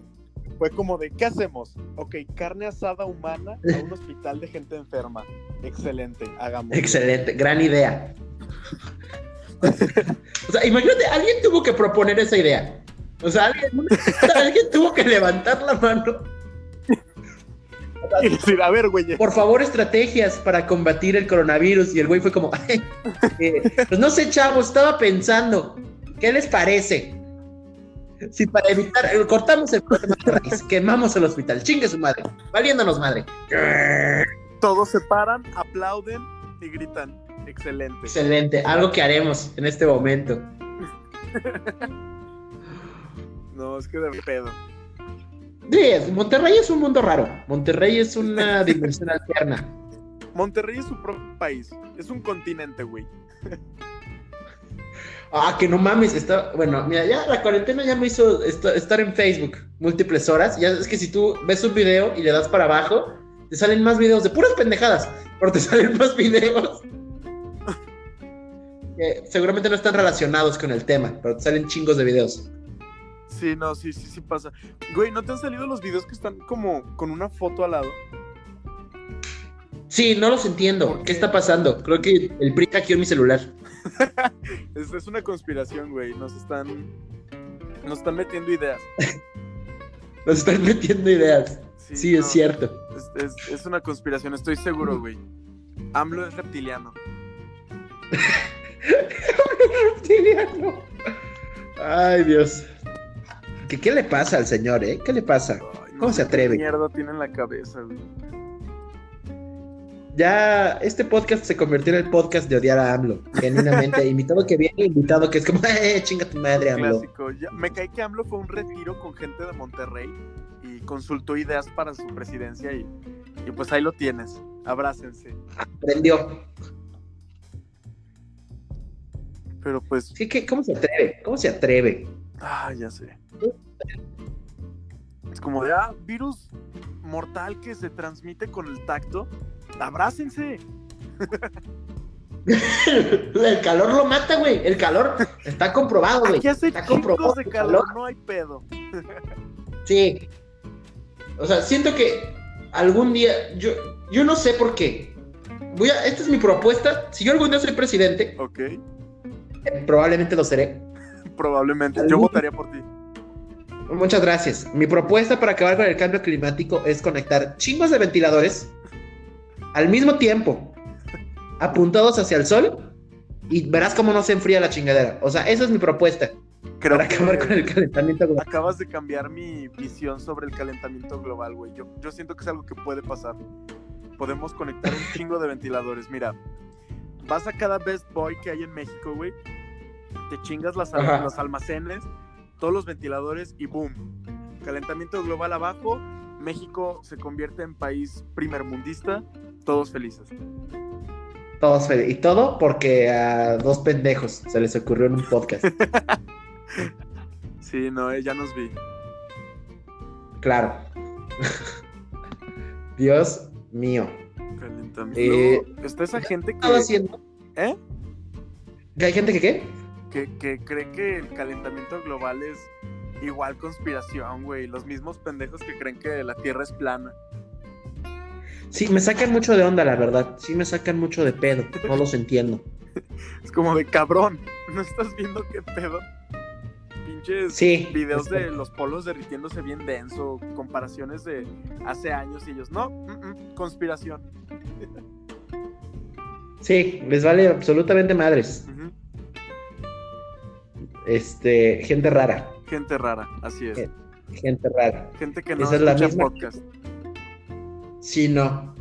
Fue como de, ¿qué hacemos? Ok, carne asada humana a un hospital de gente enferma. Excelente, hagamos. Excelente, gran idea. o sea, imagínate, alguien tuvo que proponer esa idea. O sea, alguien, alguien tuvo que levantar la mano. Y decir, a ver, güey, Por favor, estrategias para combatir el coronavirus. Y el güey fue como, "Ay, eh, pues no sé, chavos, estaba pensando, ¿qué les parece? Si para evitar, eh, cortamos el problema de raíz, quemamos el hospital, chingue su madre, valiéndonos madre. todos se paran, aplauden y gritan. Excelente. Excelente, algo que haremos en este momento. No, es que de pedo. Sí, Monterrey es un mundo raro. Monterrey es una dimensión alterna. Monterrey es su propio país. Es un continente, güey. Ah, que no mames, está, bueno, mira, ya la cuarentena ya me hizo est- estar en Facebook múltiples horas. Ya es que si tú ves un video y le das para abajo, te salen más videos de puras pendejadas, pero te salen más videos que seguramente no están relacionados con el tema, pero te salen chingos de videos. Sí, no, sí, sí, sí pasa. Güey, ¿no te han salido los videos que están como con una foto al lado? Sí, no los entiendo. ¿Por ¿Qué qué? está pasando? Creo que el PRI hackeó mi celular. Es, es una conspiración, güey. Nos están. Nos están metiendo ideas. Nos están metiendo ideas. Sí, es no, cierto. Es, es- es una conspiración, estoy seguro, güey. AMLO es reptiliano. reptiliano. Ay, Dios. ¿Qué, ¿Qué le pasa al señor, eh? ¿Qué le pasa? Ay, no ¿Cómo se atreve? ¿Qué mierda tiene en la cabeza, güey? Ya este podcast se convirtió en el podcast de odiar a AMLO. Genuinamente, invitado que viene, invitado que es como, eh, chinga tu madre, AMLO. Clásico. Ya- me cae que AMLO fue un retiro con gente de Monterrey y consultó ideas para su presidencia y, y pues ahí lo tienes. Abrácense. Aprendió. Pero pues, Sí, que, ¿Cómo se atreve? ¿Cómo se atreve? ah, ya sé. Es como de, ah, virus mortal que se transmite con el tacto. Abrácense. El calor lo mata, güey. El calor está comprobado, güey. Aquí hace Está comprobado de calor, no hay pedo. Sí. O sea, siento que algún día, yo, yo no sé por qué. Voy a, esta es mi propuesta. Si yo algún día soy presidente, Ok, eh, probablemente lo seré. probablemente. Yo ¿Algún- votaría por ti. Muchas gracias. Mi propuesta para acabar con el cambio climático es conectar chingos de ventiladores al mismo tiempo, apuntados hacia el sol, y verás cómo no se enfría la chingadera. O sea, esa es mi propuesta Creo para que acabar con el calentamiento global. acabas de cambiar mi visión sobre el calentamiento global, güey. Yo, yo siento que es algo que puede pasar. Podemos conectar un chingo de ventiladores. Mira, vas a cada Best Boy que hay en México, güey. Te chingas las, al- Ajá. los almacenes, todos los ventiladores y boom. Calentamiento global abajo. México se convierte en país primermundista. Todos felices. Todos fel- y todo porque a dos pendejos se les ocurrió en un podcast. Sí, no, eh, ya nos vi. Claro. Dios mío. Calentamiento. Eh, está esa gente que, haciendo. ¿Eh? ¿Que hay gente que qué? que, que cree que el calentamiento global es igual conspiración, güey. Los mismos pendejos que creen que la Tierra es plana. Sí, me sacan mucho de onda, la verdad. Sí, me sacan mucho de pedo. No los entiendo. Es como de cabrón. ¿No estás viendo qué pedo? Pinches Sí. videos de los polos derritiéndose bien denso, comparaciones de hace años y ellos, no, mm, mm, conspiración. Sí, les vale absolutamente madres. Este, gente rara. Gente rara, así es. Eh, Gente rara. Gente que no esa es la escucha misma- podcast. Sí, no.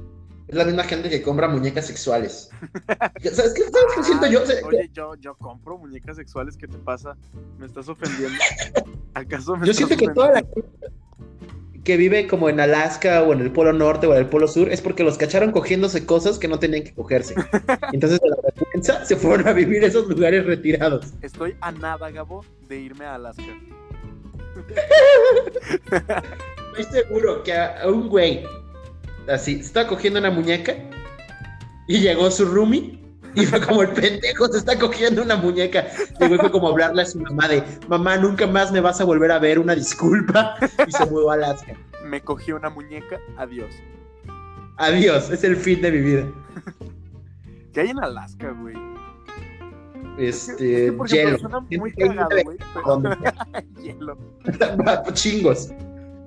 Es la misma gente que compra muñecas sexuales. ¿Sabes qué, ¿Sabes qué siento yo? Oye, yo, yo compro muñecas sexuales, ¿qué te pasa? ¿Me estás ofendiendo? ¿Acaso me Yo estás siento que toda la gente que vive como en Alaska o en el Polo Norte o en el Polo Sur es porque los cacharon cogiéndose cosas que no tenían que cogerse. Entonces, de la vergüenza se fueron a vivir a esos lugares retirados. Estoy a nada, Gabo, de irme a Alaska. Estoy seguro que a un güey así se estaba cogiendo una muñeca y llegó su roomie y fue como el pendejo se está cogiendo una muñeca. Y el güey fue como hablarle a su mamá de mamá, nunca más me vas a volver a ver, una disculpa. Y se mudó a Alaska. Me cogí una muñeca, adiós. Adiós, es el fin de mi vida. ¿Qué hay en Alaska, güey? Este, es que, hielo. suena muy cagado, güey. Hielo, Chingos.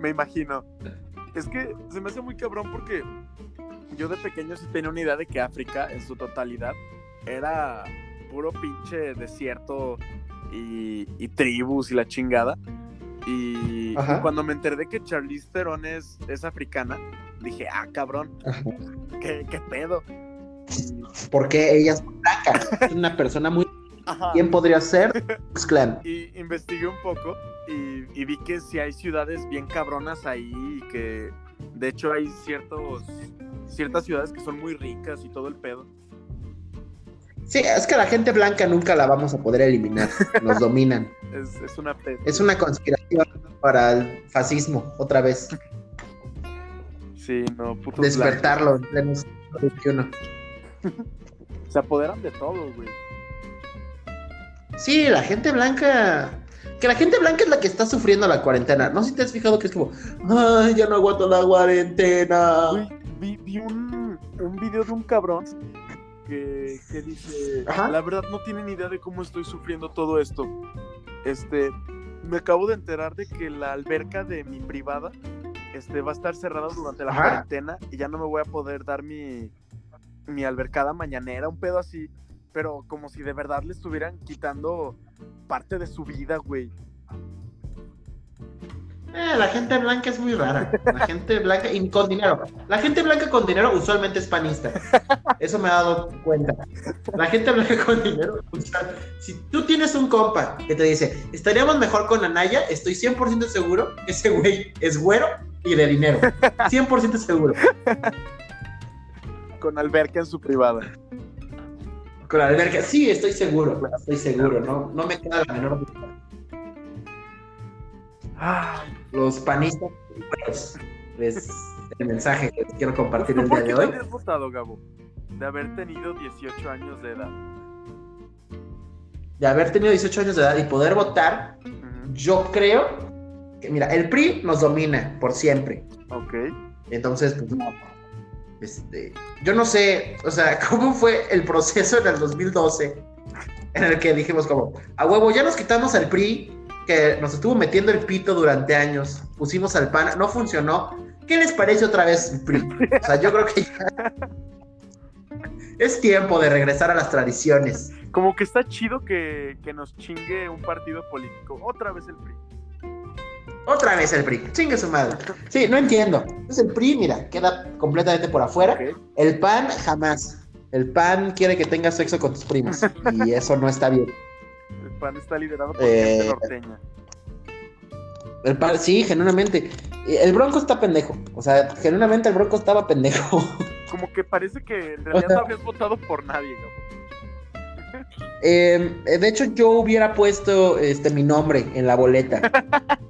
me imagino. Es que se me hace muy cabrón porque yo de pequeño sí tenía una idea de que África, en su totalidad, era puro pinche desierto y, y tribus y la chingada. Y, cuando me enteré de que Charlize Theron es, es africana, dije, ah, cabrón. ¿qué, qué pedo? Porque ella es blanca. Es una persona muy. Ajá. ¿Quién podría ser? X Clan. Y investigué un poco y, y vi que sí hay ciudades bien cabronas ahí y que de hecho hay ciertos ciertas ciudades que son muy ricas y todo el pedo. Sí, es que la gente blanca nunca la vamos a poder eliminar. Nos dominan. Es, es una pena. Es una conspiración para el fascismo, otra vez. Sí, no, putos Despertarlo en pleno siglo XXI. Se apoderan de todo, güey. Sí, la gente blanca. Que la gente blanca es la que está sufriendo la cuarentena. No sé si te has fijado que es como, ay, ya no aguanto la cuarentena. Güey, vi, vi un, un video de un cabrón que, que dice, Ajá. la verdad no tienen idea de cómo estoy sufriendo todo esto. Este, me acabo de enterar de que la alberca de mi privada este, va a estar cerrada durante la Ajá. cuarentena y ya no me voy a poder dar mi, mi albercada mañanera, un pedo así. Pero como si de verdad le estuvieran quitando parte de su vida, güey. Eh, la gente blanca es muy rara. La gente blanca y con dinero. La gente blanca con dinero usualmente es panista. Eso me he dado cuenta. La gente blanca con dinero. usual- Si tú tienes un compa que te dice, estaríamos mejor con Anaya, estoy 100% seguro que ese güey es güero y de dinero. 100% seguro. Con alberca en su privada. Con la alberca. Sí, estoy seguro. Estoy seguro. No, no me queda la menor duda. Ay, Los panistas, pues, es el mensaje que quiero compartir ¿Tú el día qué de te hoy. habrías votado, Gabo? De haber tenido 18 años de edad. De haber tenido 18 años de edad y poder votar, yo creo que, mira, el PRI nos domina por siempre. Ok. Entonces, pues, no. Este, yo no sé, o sea, cómo fue el proceso en el 2012 en el que dijimos como, a huevo, ya nos quitamos al PRI, que nos estuvo metiendo el pito durante años, pusimos al PAN, no funcionó. ¿Qué les parece otra vez el PRI? O sea, yo creo que ya es tiempo de regresar a las tradiciones. Como que está chido que, que nos chingue un partido político. Otra vez el PRI. Otra vez el PRI, chingue su madre. Sí, no entiendo. Es el PRI, mira, queda completamente por afuera. El PAN jamás. El PAN quiere que tengas sexo con tus primos y eso no está bien. El PAN está liderado por Eh, gente norteña. El PAN, sí, genuinamente. El Bronco está pendejo. O sea, genuinamente el Bronco estaba pendejo. Como que parece que en realidad sea- no habías votado por nadie, Gabo. Eh, de hecho, yo hubiera puesto este mi nombre en la boleta.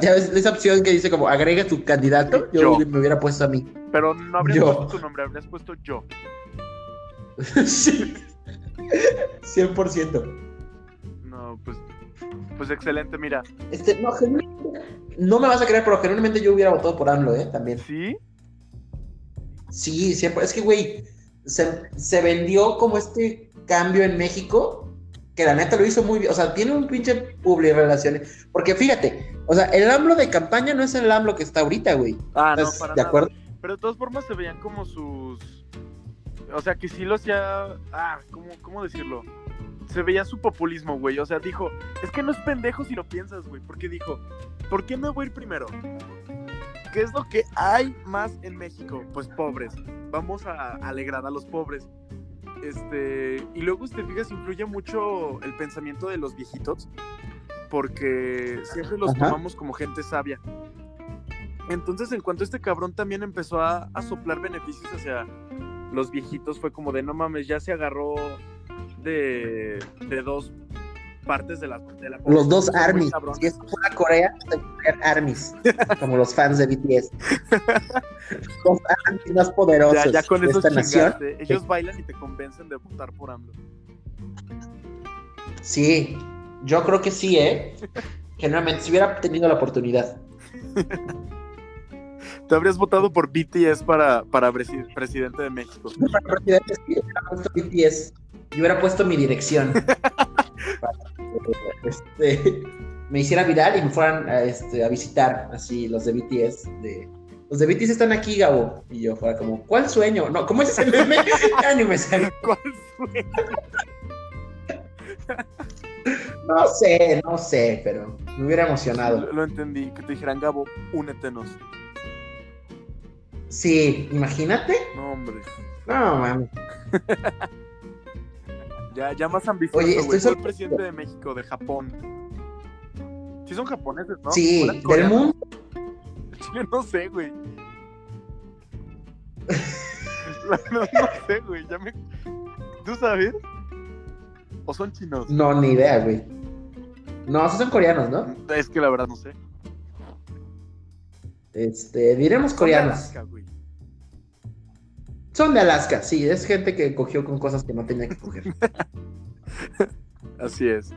Ya ves esa opción que dice como agrega tu candidato, yo, Yo. me hubiera puesto a mí. Pero no habrías Yo. puesto tu nombre, habrías puesto yo. sí. 100%. No, pues, pues excelente, mira. Este, no, no me vas a creer, pero genuinamente yo hubiera votado por AMLO, ¿eh? También. ¿Sí? Sí, siempre. Es que, güey, se, se vendió como este cambio en México, que la neta lo hizo muy bien. O sea, tiene un pinche publi relaciones. Porque fíjate, o sea, el AMLO de campaña no es el AMLO que está ahorita, güey. Ah, no, ¿Estás para de nada. acuerdo? Pero de todas formas se veían como sus. O sea, que sí lo hacía. Ah, ¿cómo, cómo decirlo? Se veía su populismo, güey. O sea, dijo, es que no es pendejo si lo piensas, güey. Porque dijo, ¿por qué me voy a ir primero? ¿Qué es lo que hay más en México? Pues pobres. Vamos a alegrar a los pobres. Este. Y luego, si te fijas, influye mucho el pensamiento de los viejitos. Porque siempre los Ajá. tomamos como gente sabia. Entonces, en cuanto este cabrón también empezó a, a soplar beneficios hacia los viejitos, fue como de no mames, ya se agarró de, de dos partes de la, de la Los dos armies. Si es una Corea, armies. Como los fans de BTS. los armies más poderosos Ya, ya con de esta nación. Ellos bailan y te convencen de votar por AMLO. Sí, yo creo que sí, ¿eh? Generalmente, si hubiera tenido la oportunidad. Te habrías votado por BTS para, para presi- presidente de México. Para presidente, sí, hubiera puesto BTS. Yo hubiera puesto mi dirección. Para que, este, me hiciera viral y me fueran a, este, a visitar, así, los de BTS. De, los de BTS están aquí, Gabo. Y yo fuera como, ¿cuál sueño? No, ¿cómo es ese meme? Ya ni me sale. ¿Cuál fue? No sé, no sé, pero me hubiera emocionado. Lo, lo entendí, que te dijeran, Gabo, únetenos. Sí, imagínate. No, hombre. No, mames. Ya, ya más ambicioso, Oye, estoy el presidente de México, de Japón. Sí son japoneses, ¿no? sí, ¿O eran del coreanos? mundo. Chile no sé, güey. no, no sé, güey. Ya me... ¿Tú sabes? ¿O son chinos? No, ni idea, güey. No, esos son coreanos, ¿no? Es que la verdad no sé. Este, diremos Son de coreanos. Alaska, güey. Son de Alaska, sí, es gente que cogió con cosas que no tenía que coger. Así es.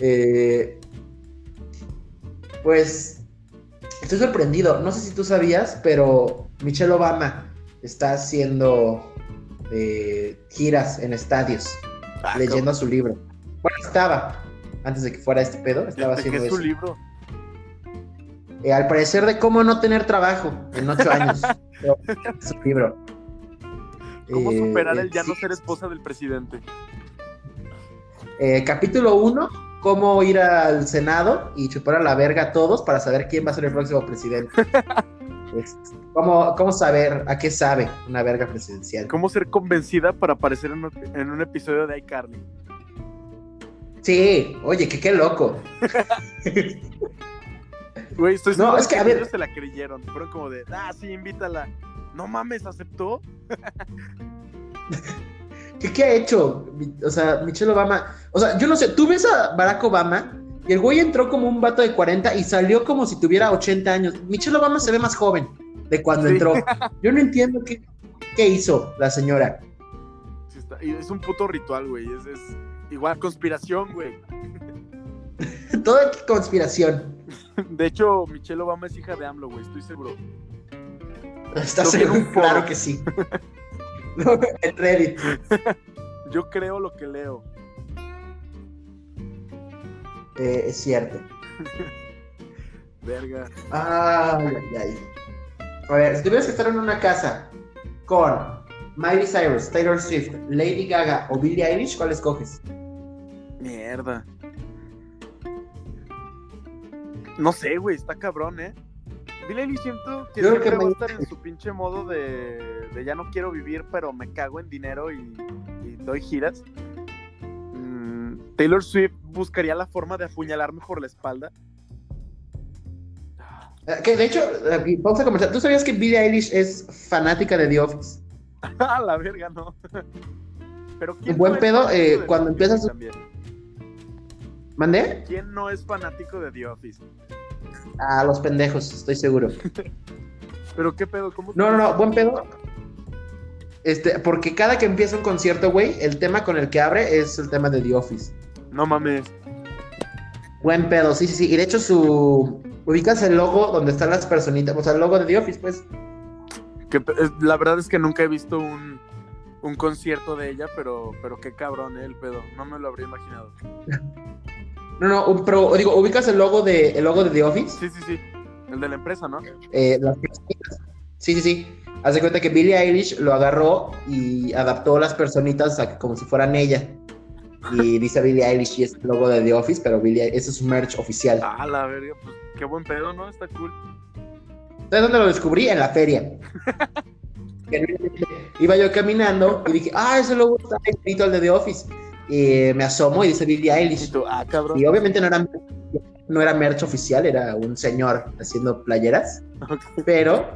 Eh, pues estoy sorprendido. No sé si tú sabías, pero Michelle Obama está haciendo eh, giras en estadios, Ah, leyendo su libro. Bueno, estaba, antes de que fuera este pedo, ¿De, estaba de qué haciendo es su libro? Eh, al parecer de cómo no tener trabajo en ocho años. su libro. ¿Cómo Eh, superar eh, el ya no ser esposa del presidente? eh, capítulo 1, cómo ir al Senado y chupar a la verga a todos para saber quién va a ser el próximo presidente. Es- ¿Cómo, ¿Cómo saber a qué sabe una verga presidencial? ¿Cómo ser convencida para aparecer en un, en un episodio de iCarly? Sí, oye, que qué loco. Güey, estoy No, es de que, a ver- ellos se la creyeron. Fueron como de, ah, sí, invítala. No mames, ¿aceptó? ¿Qué, qué ha hecho? O sea, Michelle Obama. O sea, yo no sé, tú ves a Barack Obama y el güey entró como un vato de 40 y salió como si tuviera 80 años. Michelle Obama se ve más joven de cuando Sí. entró. Yo no entiendo qué, qué hizo la señora. Sí está- y es un puto ritual, güey. Es, es igual conspiración, güey. Toda conspiración. De hecho, Michelle Obama es hija de AMLO, güey. Estoy seguro. ¿Estás seguro? Claro que sí. No, en Reddit. Yo creo lo que leo. Eh, es cierto. Verga. Ay, ay, ay. A ver, si tuvieras que estar en una casa con Miley Cyrus, Taylor Swift, Lady Gaga o Billie Eilish, ¿cuál escoges? Mierda. No sé, güey. Está cabrón, ¿eh? Billie Eilish siento que Yo siempre que va a estar en su pinche modo de, de ya no quiero vivir, pero me cago en dinero y, y doy giras. Mm, Taylor Swift buscaría la forma de apuñalarme por la espalda. Eh, Que de hecho, eh, pausa comercial. ¿Tú sabías que Billie Eilish es fanática de The Office? A la verga, no. Pero ¿quién Un buen no pedo, eh, cuando empiezas- también? ¿Mandé? ¿Quién no es fanático de The Office? A los pendejos, estoy seguro. Pero qué pedo, ¿cómo No, no, no, buen pedo. Este, porque cada que empieza un concierto, güey, el tema con el que abre es el tema de The Office. No mames. Buen pedo, sí, sí, sí. Y de hecho, su. Ubicas el logo donde están las personitas, o sea, el logo de The Office, pues. Que es- la verdad es que nunca he visto un, un concierto de ella, pero, pero qué cabrón, eh, el pedo. No me lo habría imaginado. No, no, pero digo, ubicas el logo de el logo de The Office. Sí, sí, sí. El de la empresa, ¿no? Eh, las personitas. Sí, sí, sí. Haz de cuenta que Billie Eilish lo agarró y adaptó las personitas a como si fueran ella. Y dice Billie Eilish y es el logo de The Office, pero Billie, ese es su merch oficial. Ah, la verga, pues qué buen pedo, ¿no? Está cool. ¿Sabes dónde lo descubrí? En la feria. Iba yo caminando y dije, ah, ese logo está escrito al de The Office. Y me asomo y dice Billie Y Eilish. tú, ah, cabrón. Y obviamente no era, no era merch oficial, era un señor haciendo playeras. Pero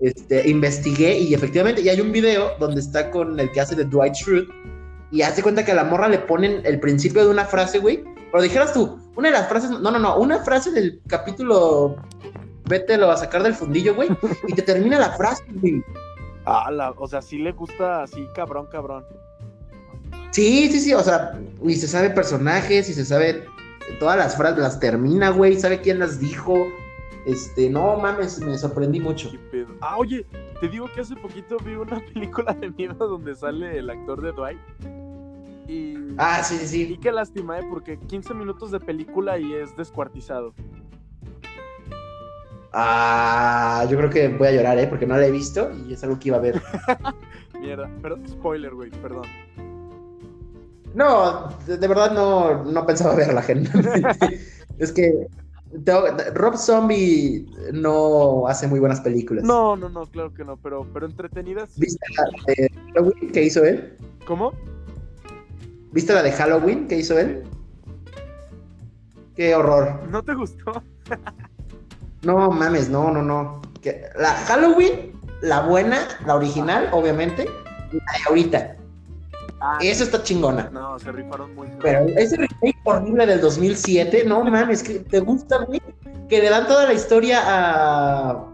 este, investigué y efectivamente, y hay un video donde está con el que hace de Dwight Schrute. Y hace cuenta que a la morra le ponen el principio de una frase, güey. Pero dijeras tú, una de las frases, no, no, no, una frase del capítulo, vete lo a sacar del fundillo, güey. Y te termina la frase, güey. Ah, la, o sea, sí le gusta así, cabrón, cabrón. Sí, sí, sí, o sea, y se sabe personajes, y se sabe todas las frases, las termina, güey, sabe quién las dijo. Este, no mames, me sorprendí mucho. Ah, oye, te digo que hace poquito vi una película de miedo donde sale el actor de Dwight. Y. Ah, sí, sí, Y qué lástima, ¿eh? Porque 15 minutos de película y es descuartizado. Ah, yo creo que voy a llorar, ¿eh? Porque no la he visto y es algo que iba a ver. Mierda. Pero, spoiler, güey, perdón. No, de, de verdad no, no pensaba verla, gente. es que Rob Zombie no hace muy buenas películas. No, no, no, claro que no, pero, pero entretenidas. ¿Viste la de Halloween que hizo él? ¿Cómo? ¿Viste la de Halloween que hizo él? Qué horror. ¿No te gustó? No mames, no, no, no. Que- La Halloween la buena, la original, obviamente, y la de ahorita. Ah, Esa está chingona. No, se rifaron muy. Pero ese remake horrible del 2007, no mames, que te gusta, güey. Que le dan toda la historia a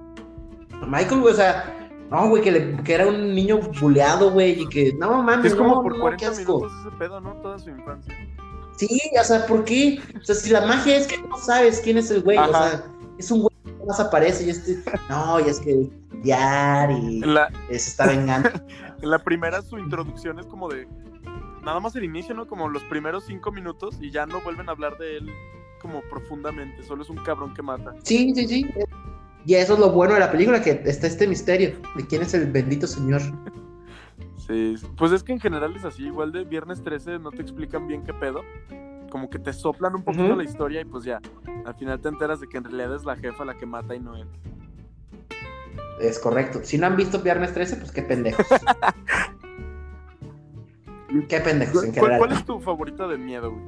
Michael, güey. O sea, no, güey, que, le- que era un niño buleado, güey. Y que, no mames, Es como no, por no, 40 qué asco. minutos ese pedo, ¿no? Toda su infancia. Sí, o sea, ¿por qué? O sea, si la magia es que no sabes quién es el güey, o sea, es un güey que más aparece y este, no, y es que diar y la, se está vengando. en la primera su introducción es como de. Nada más el inicio, ¿no? Como los primeros cinco minutos y ya no vuelven a hablar de él como profundamente. Solo es un cabrón que mata. Sí, sí, sí. Y eso es lo bueno de la película, que está este misterio de quién es el bendito señor. Sí, pues es que en general es así. Igual de Viernes 13 no te explican bien qué pedo. Como que te soplan un poquito la historia y pues ya. Al final te enteras de que en realidad es la jefa la que mata y no él. Es correcto. Si no han visto Viernes 13, pues qué pendejos. qué pendejos en ¿Cuál, general. cuál es tu favorita de miedo, güey?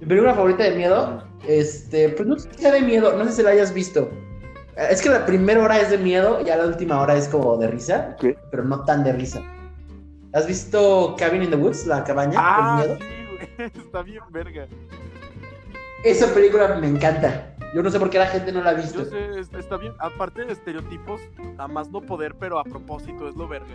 Mi película favorita de miedo, este, pues no sé si sea de miedo, no sé si la hayas visto. Eh, Es que la primera hora es de miedo, ya la última hora es como de risa, ¿Qué? pero no tan de risa. ¿Has visto Cabin in the Woods, la cabaña Ah, miedo? sí. Está bien verga. Esa película me encanta. Yo no sé por qué la gente no la ha visto. Yo sé, es- está bien. Aparte de estereotipos, a más no poder, pero a propósito, es lo verga.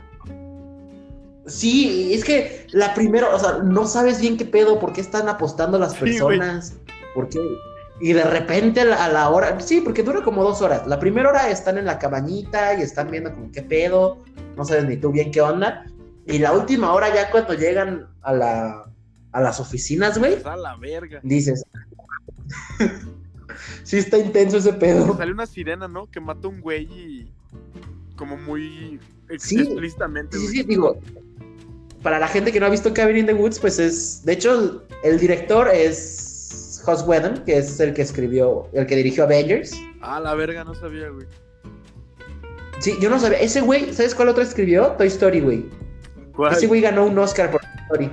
Sí, es que la primera, o sea, no sabes bien qué pedo, por qué están apostando las personas, qué. Y de repente a la, hora, sí, porque dura como dos horas. La primera hora están en la cabañita y están viendo como qué pedo, no sabes ni tú bien qué onda. Y la última hora ya cuando llegan a la a las oficinas, güey, a la verga. dices. sí está intenso ese pedo. Sale una sirena, ¿no? Que mata a un güey y. Como muy Sí. explícitamente, Sí, güey. sí, digo, para la gente que no ha visto Cabin in the Woods, pues es, de hecho, el director es Joss Whedon, que es el que escribió, el que dirigió Avengers. Ah, la verga, no sabía, güey. Sí, yo no sabía, ese güey, ¿sabes cuál otro escribió? Toy Story, güey. ¿Cuál? Ese güey ganó un Oscar por Toy Story.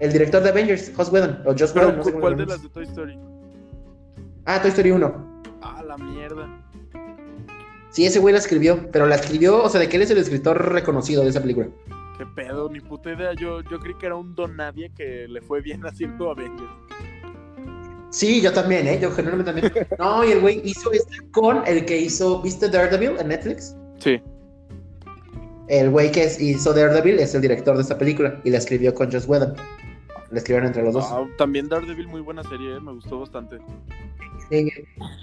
El director de Avengers, Joss Whedon, o Joss Whedon, no sé ¿cuál de las de Toy Story? Ah, Toy Story 1. Ah, la mierda. Sí, ese güey la escribió, pero la escribió, o sea, de que él es el escritor reconocido de esa película. Qué pedo, ni puta idea. Yo, yo creí que era un don nadie que le fue bien haciendo Avengers. Sí, yo también, ¿eh? Yo generalmente también. No, y el güey hizo este con el que hizo, ¿viste Daredevil en Netflix? Sí. El güey que es- hizo Daredevil es el director de esta película y la escribió con Joss Whedon. La escribieron entre los dos. Ah, también Daredevil, muy buena serie, eh, me gustó bastante. Sí,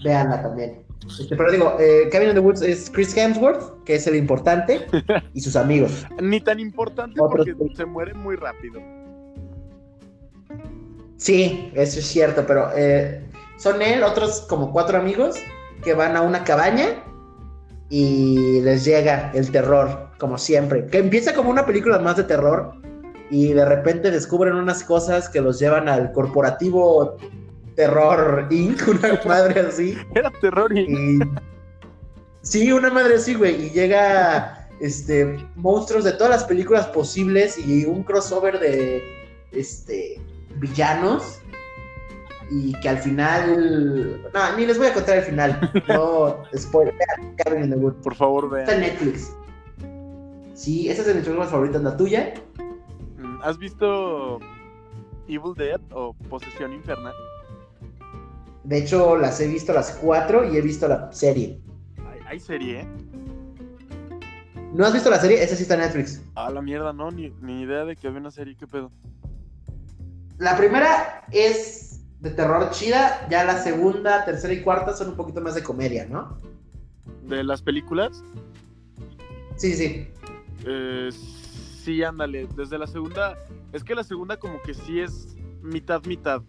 véanla también. Este, pero digo, eh, Cabin in the Woods es Chris Hemsworth, que es el importante, y sus amigos. Ni tan importante Otros- porque se muere muy rápido. Sí, eso es cierto, pero eh, son él, otros como cuatro amigos que van a una cabaña y les llega el terror, como siempre. Que empieza como una película más de terror y de repente descubren unas cosas que los llevan al corporativo Terror Inc., una madre así. Era terror. Y... Sí, una madre así, güey. Y llega este monstruos de todas las películas posibles y un crossover de este villanos. Y que al final. No, ni les voy a contar el final. No, spoiler. Vean Cabin in the Woods. Por favor, Está en vean. Netflix. Sí, esa es de mis películas favoritas. ¿La tuya? Mm, ¿Has visto Evil Dead o Posesión Infernal? De hecho, las he visto las cuatro y he visto la serie. Hay, hay serie, ¿eh? ¿No has visto la serie? Esa sí está en Netflix. Ah, la mierda, no, ni, ni idea de que había una serie, qué pedo. La primera es de terror chida, ya la segunda, tercera y cuarta son un poquito más de comedia, ¿no? ¿De las películas? Sí, sí. Eh, sí, ándale. Desde la segunda. Es que la segunda, como que sí es mitad, mitad.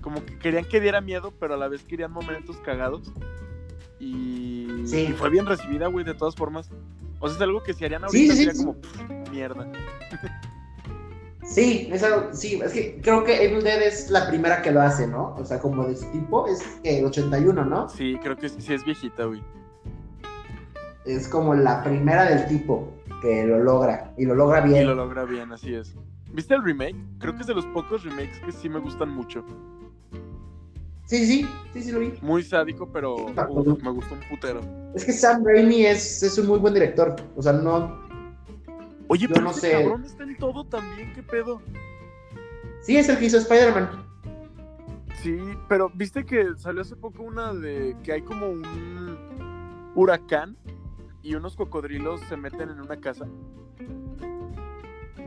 Como que querían que diera miedo, pero a la vez querían momentos cagados. Y, Sí. y fue bien recibida, güey, de todas formas. O sea, es algo que si harían ahorita sí, sí, sería como pff, mierda. Sí, es algo- sí, es que creo que Evil Dead es la primera que lo hace, ¿no? O sea, como de su tipo, es el 81, ¿no? Sí, creo que sí, es viejita, güey. Es como la primera del tipo que lo logra, y lo logra Y bien. lo logra bien, así es. ¿Viste el remake? Creo que es de los pocos remakes que sí me gustan mucho. Sí, sí, sí, sí lo vi. Muy sádico, pero uf, me gustó un putero. Es que Sam Raimi es, es un muy buen director. O sea, no. Oye, Yo pero no ese sé. cabrón está en todo también, ¿qué pedo? Sí, es el que hizo Spider-Man. Sí, pero viste que salió hace poco una de que hay como un huracán y unos cocodrilos se meten en una casa.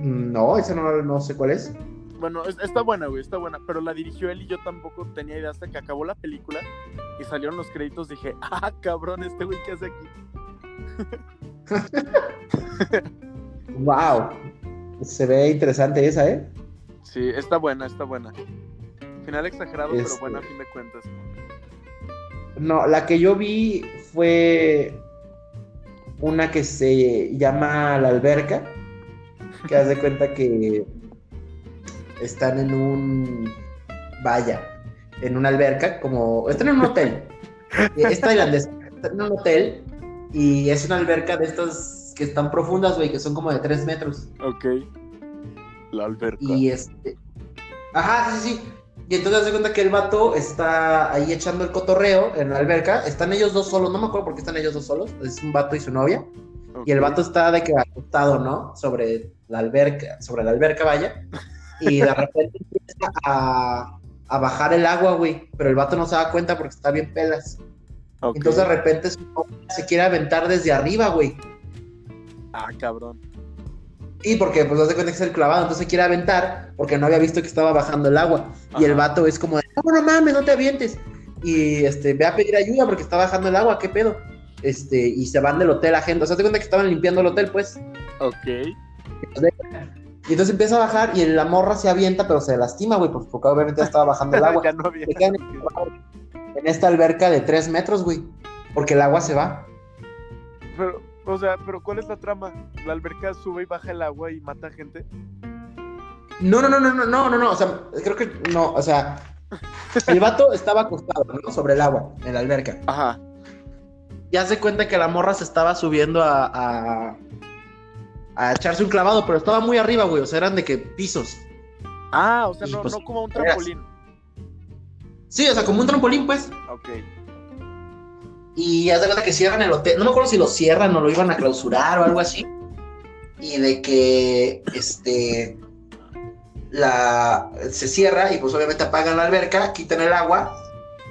No, ese no, no sé cuál es. Bueno, es- está buena, güey, está buena, pero la dirigió él y yo tampoco tenía idea hasta que acabó la película y salieron los créditos. Dije, ah, cabrón, este güey, ¿qué hace aquí? Wow. Se ve interesante esa, ¿eh? Sí, está buena, está buena. Final exagerado, pero Este- buena a fin de cuentas. No, la que yo vi fue una que se llama La Alberca, que haz de cuenta que están en un, vaya, en una alberca, como, están en un hotel, es tailandés, están en un hotel y es una alberca de estas que están profundas, güey, que son como de 3 metros. Ok. La alberca. Y este. Ajá, sí, sí. Y entonces se cuenta que el vato está ahí echando el cotorreo en la alberca. Están ellos dos solos, no me acuerdo por qué están ellos dos solos. Es un vato y su novia. Y el vato está de que acostado, ¿no? Sobre la alberca, sobre la alberca, vaya. Y de repente empieza a, a bajar el agua, güey. Pero el vato no se da cuenta porque está bien pelas. Ok. Entonces de repente su novia se quiere aventar desde arriba, güey. Ah, cabrón. Y porque pues no se cuenta que es el clavado, entonces quiere aventar porque no había visto que estaba bajando el agua. Y el vato es como de, no, no mames, no te avientes. Y este, ve a pedir ayuda porque está bajando el agua, ¿qué pedo? Este, y se van del hotel a gente. O sea, se cuenta que estaban limpiando el hotel, pues. Ok. Y entonces empieza a bajar y la morra se avienta, pero se lastima, güey, pues, porque obviamente ya estaba bajando el agua. ya no había. Se quedan en esta alberca de tres metros, güey. Porque el agua se va. Pero, o sea, pero ¿cuál es la trama? ¿La alberca sube y baja el agua y mata gente? No, no, no, no, no, no, no, no. O sea, creo que no, o sea. El vato estaba acostado, ¿no? Sobre el agua, en la alberca. Ajá. ya se cuenta que la morra se estaba subiendo a, a, a echarse un clavado, pero estaba muy arriba, güey. O sea, eran de que pisos. Ah, o sea, no, pues, no como un trampolín. Sí, o sea, como un trampolín, pues. Ok. Y ya se cuenta que cierran el hotel. No me acuerdo si lo cierran o lo iban a clausurar o algo así. Y de que este la se cierra y pues obviamente apagan la alberca, quitan el agua.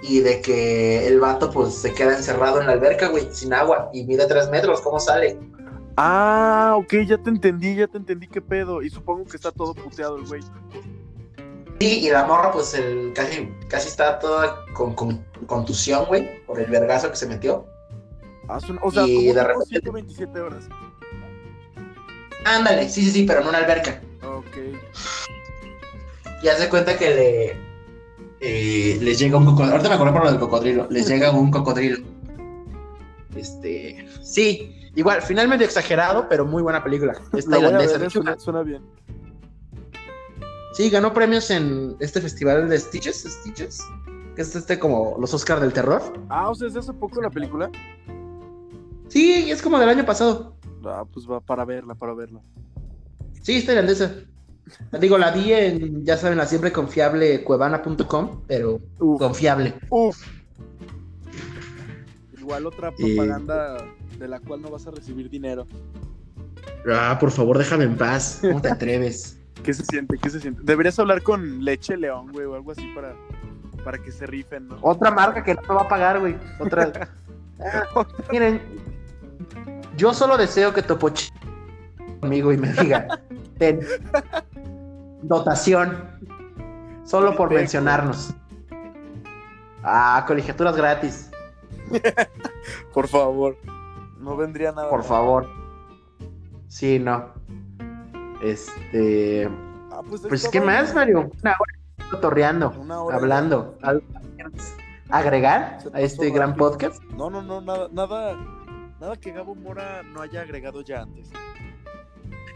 Y de que el vato pues se queda encerrado en la alberca, güey, sin agua. Y mide tres metros, ¿cómo sale? Ah, ok, ya te entendí, ya te entendí qué pedo. Y supongo que está todo puteado el güey. Sí, y la morra, pues, el, casi, casi está toda con, con contusión, güey, por el vergazo que se metió. Ah, o sea, Y de repente- 127 horas. Ándale, sí, sí, sí, pero en una alberca. Ok. Y hace cuenta que le. eh, les llega un cocodrilo. Ahorita me acuerdo por lo del cocodrilo. Les llega un cocodrilo. Este. Sí, igual, final medio exagerado, pero muy buena película. Es La voy a tailandesa. ver, de eh, hecho, suena, suena bien. Sí, ganó premios en este festival de Stitches. Stitches. Que es este como los Oscars del terror. Ah, o sea, ¿es de hace poco la película? Sí, es como del año pasado. Ah, pues va para verla, para verla. Sí, es tailandesa. Digo, la vi en, ya saben, la siempre confiable cuevana.com, pero Uf, confiable. uf. Igual otra Y- propaganda de la cual no vas a recibir dinero. Ah, por favor, déjame en paz. ¿Cómo te atreves? ¿Qué se siente? ¿Qué se siente? Deberías hablar con Leche León, güey, o algo así para, para que se rifen, ¿no? Otra marca que no me va a pagar, güey. Otra. Ah, miren, yo solo deseo que Topo conmigo y me diga, ten, dotación, solo por mencionarnos. Ah, colegiaturas gratis, Por favor. No vendría nada. por favor. Sí, no. Este. Ah, pues, Pues, ¿qué más, Mario? Una hora cotorreando, Una hora. hablando. ¿Algo agregar a este gran rápido. podcast? No, no, no, nada, nada, nada que Gabo Mora no haya agregado ya antes.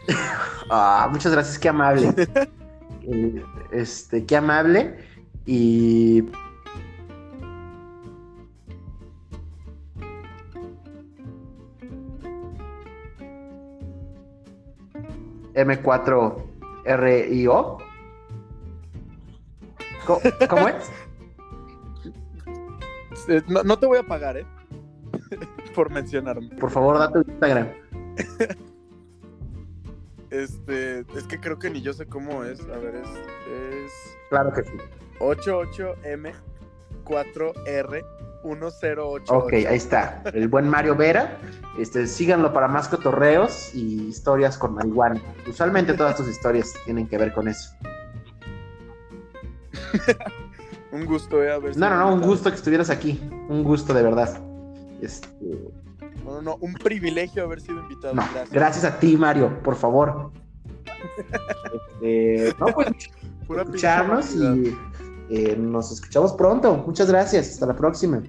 Ah, muchas gracias, qué amable. Este, qué amable. Y. M4RIO. ¿Cómo, cómo es? Eh, No, no te voy a pagar, ¿eh? Por mencionarme. Por favor, date tu Instagram. Este, es que creo que ni yo sé cómo es. A ver, es, es Claro que sí. 88M4R1088. Ok, ahí está. El buen Mario Vera. Este, síganlo para más cotorreos y historias con marihuana. Usualmente todas tus historias tienen que ver con eso. Un gusto, eh, a ver No, no, no, un gusto que estuvieras aquí. Un gusto de verdad. Este, No, no, no, un privilegio haber sido invitado. no, gracias. gracias a ti, Mario, por favor. Este, no, pues Pura escucharnos y eh, nos escuchamos pronto. Muchas gracias. Hasta la próxima.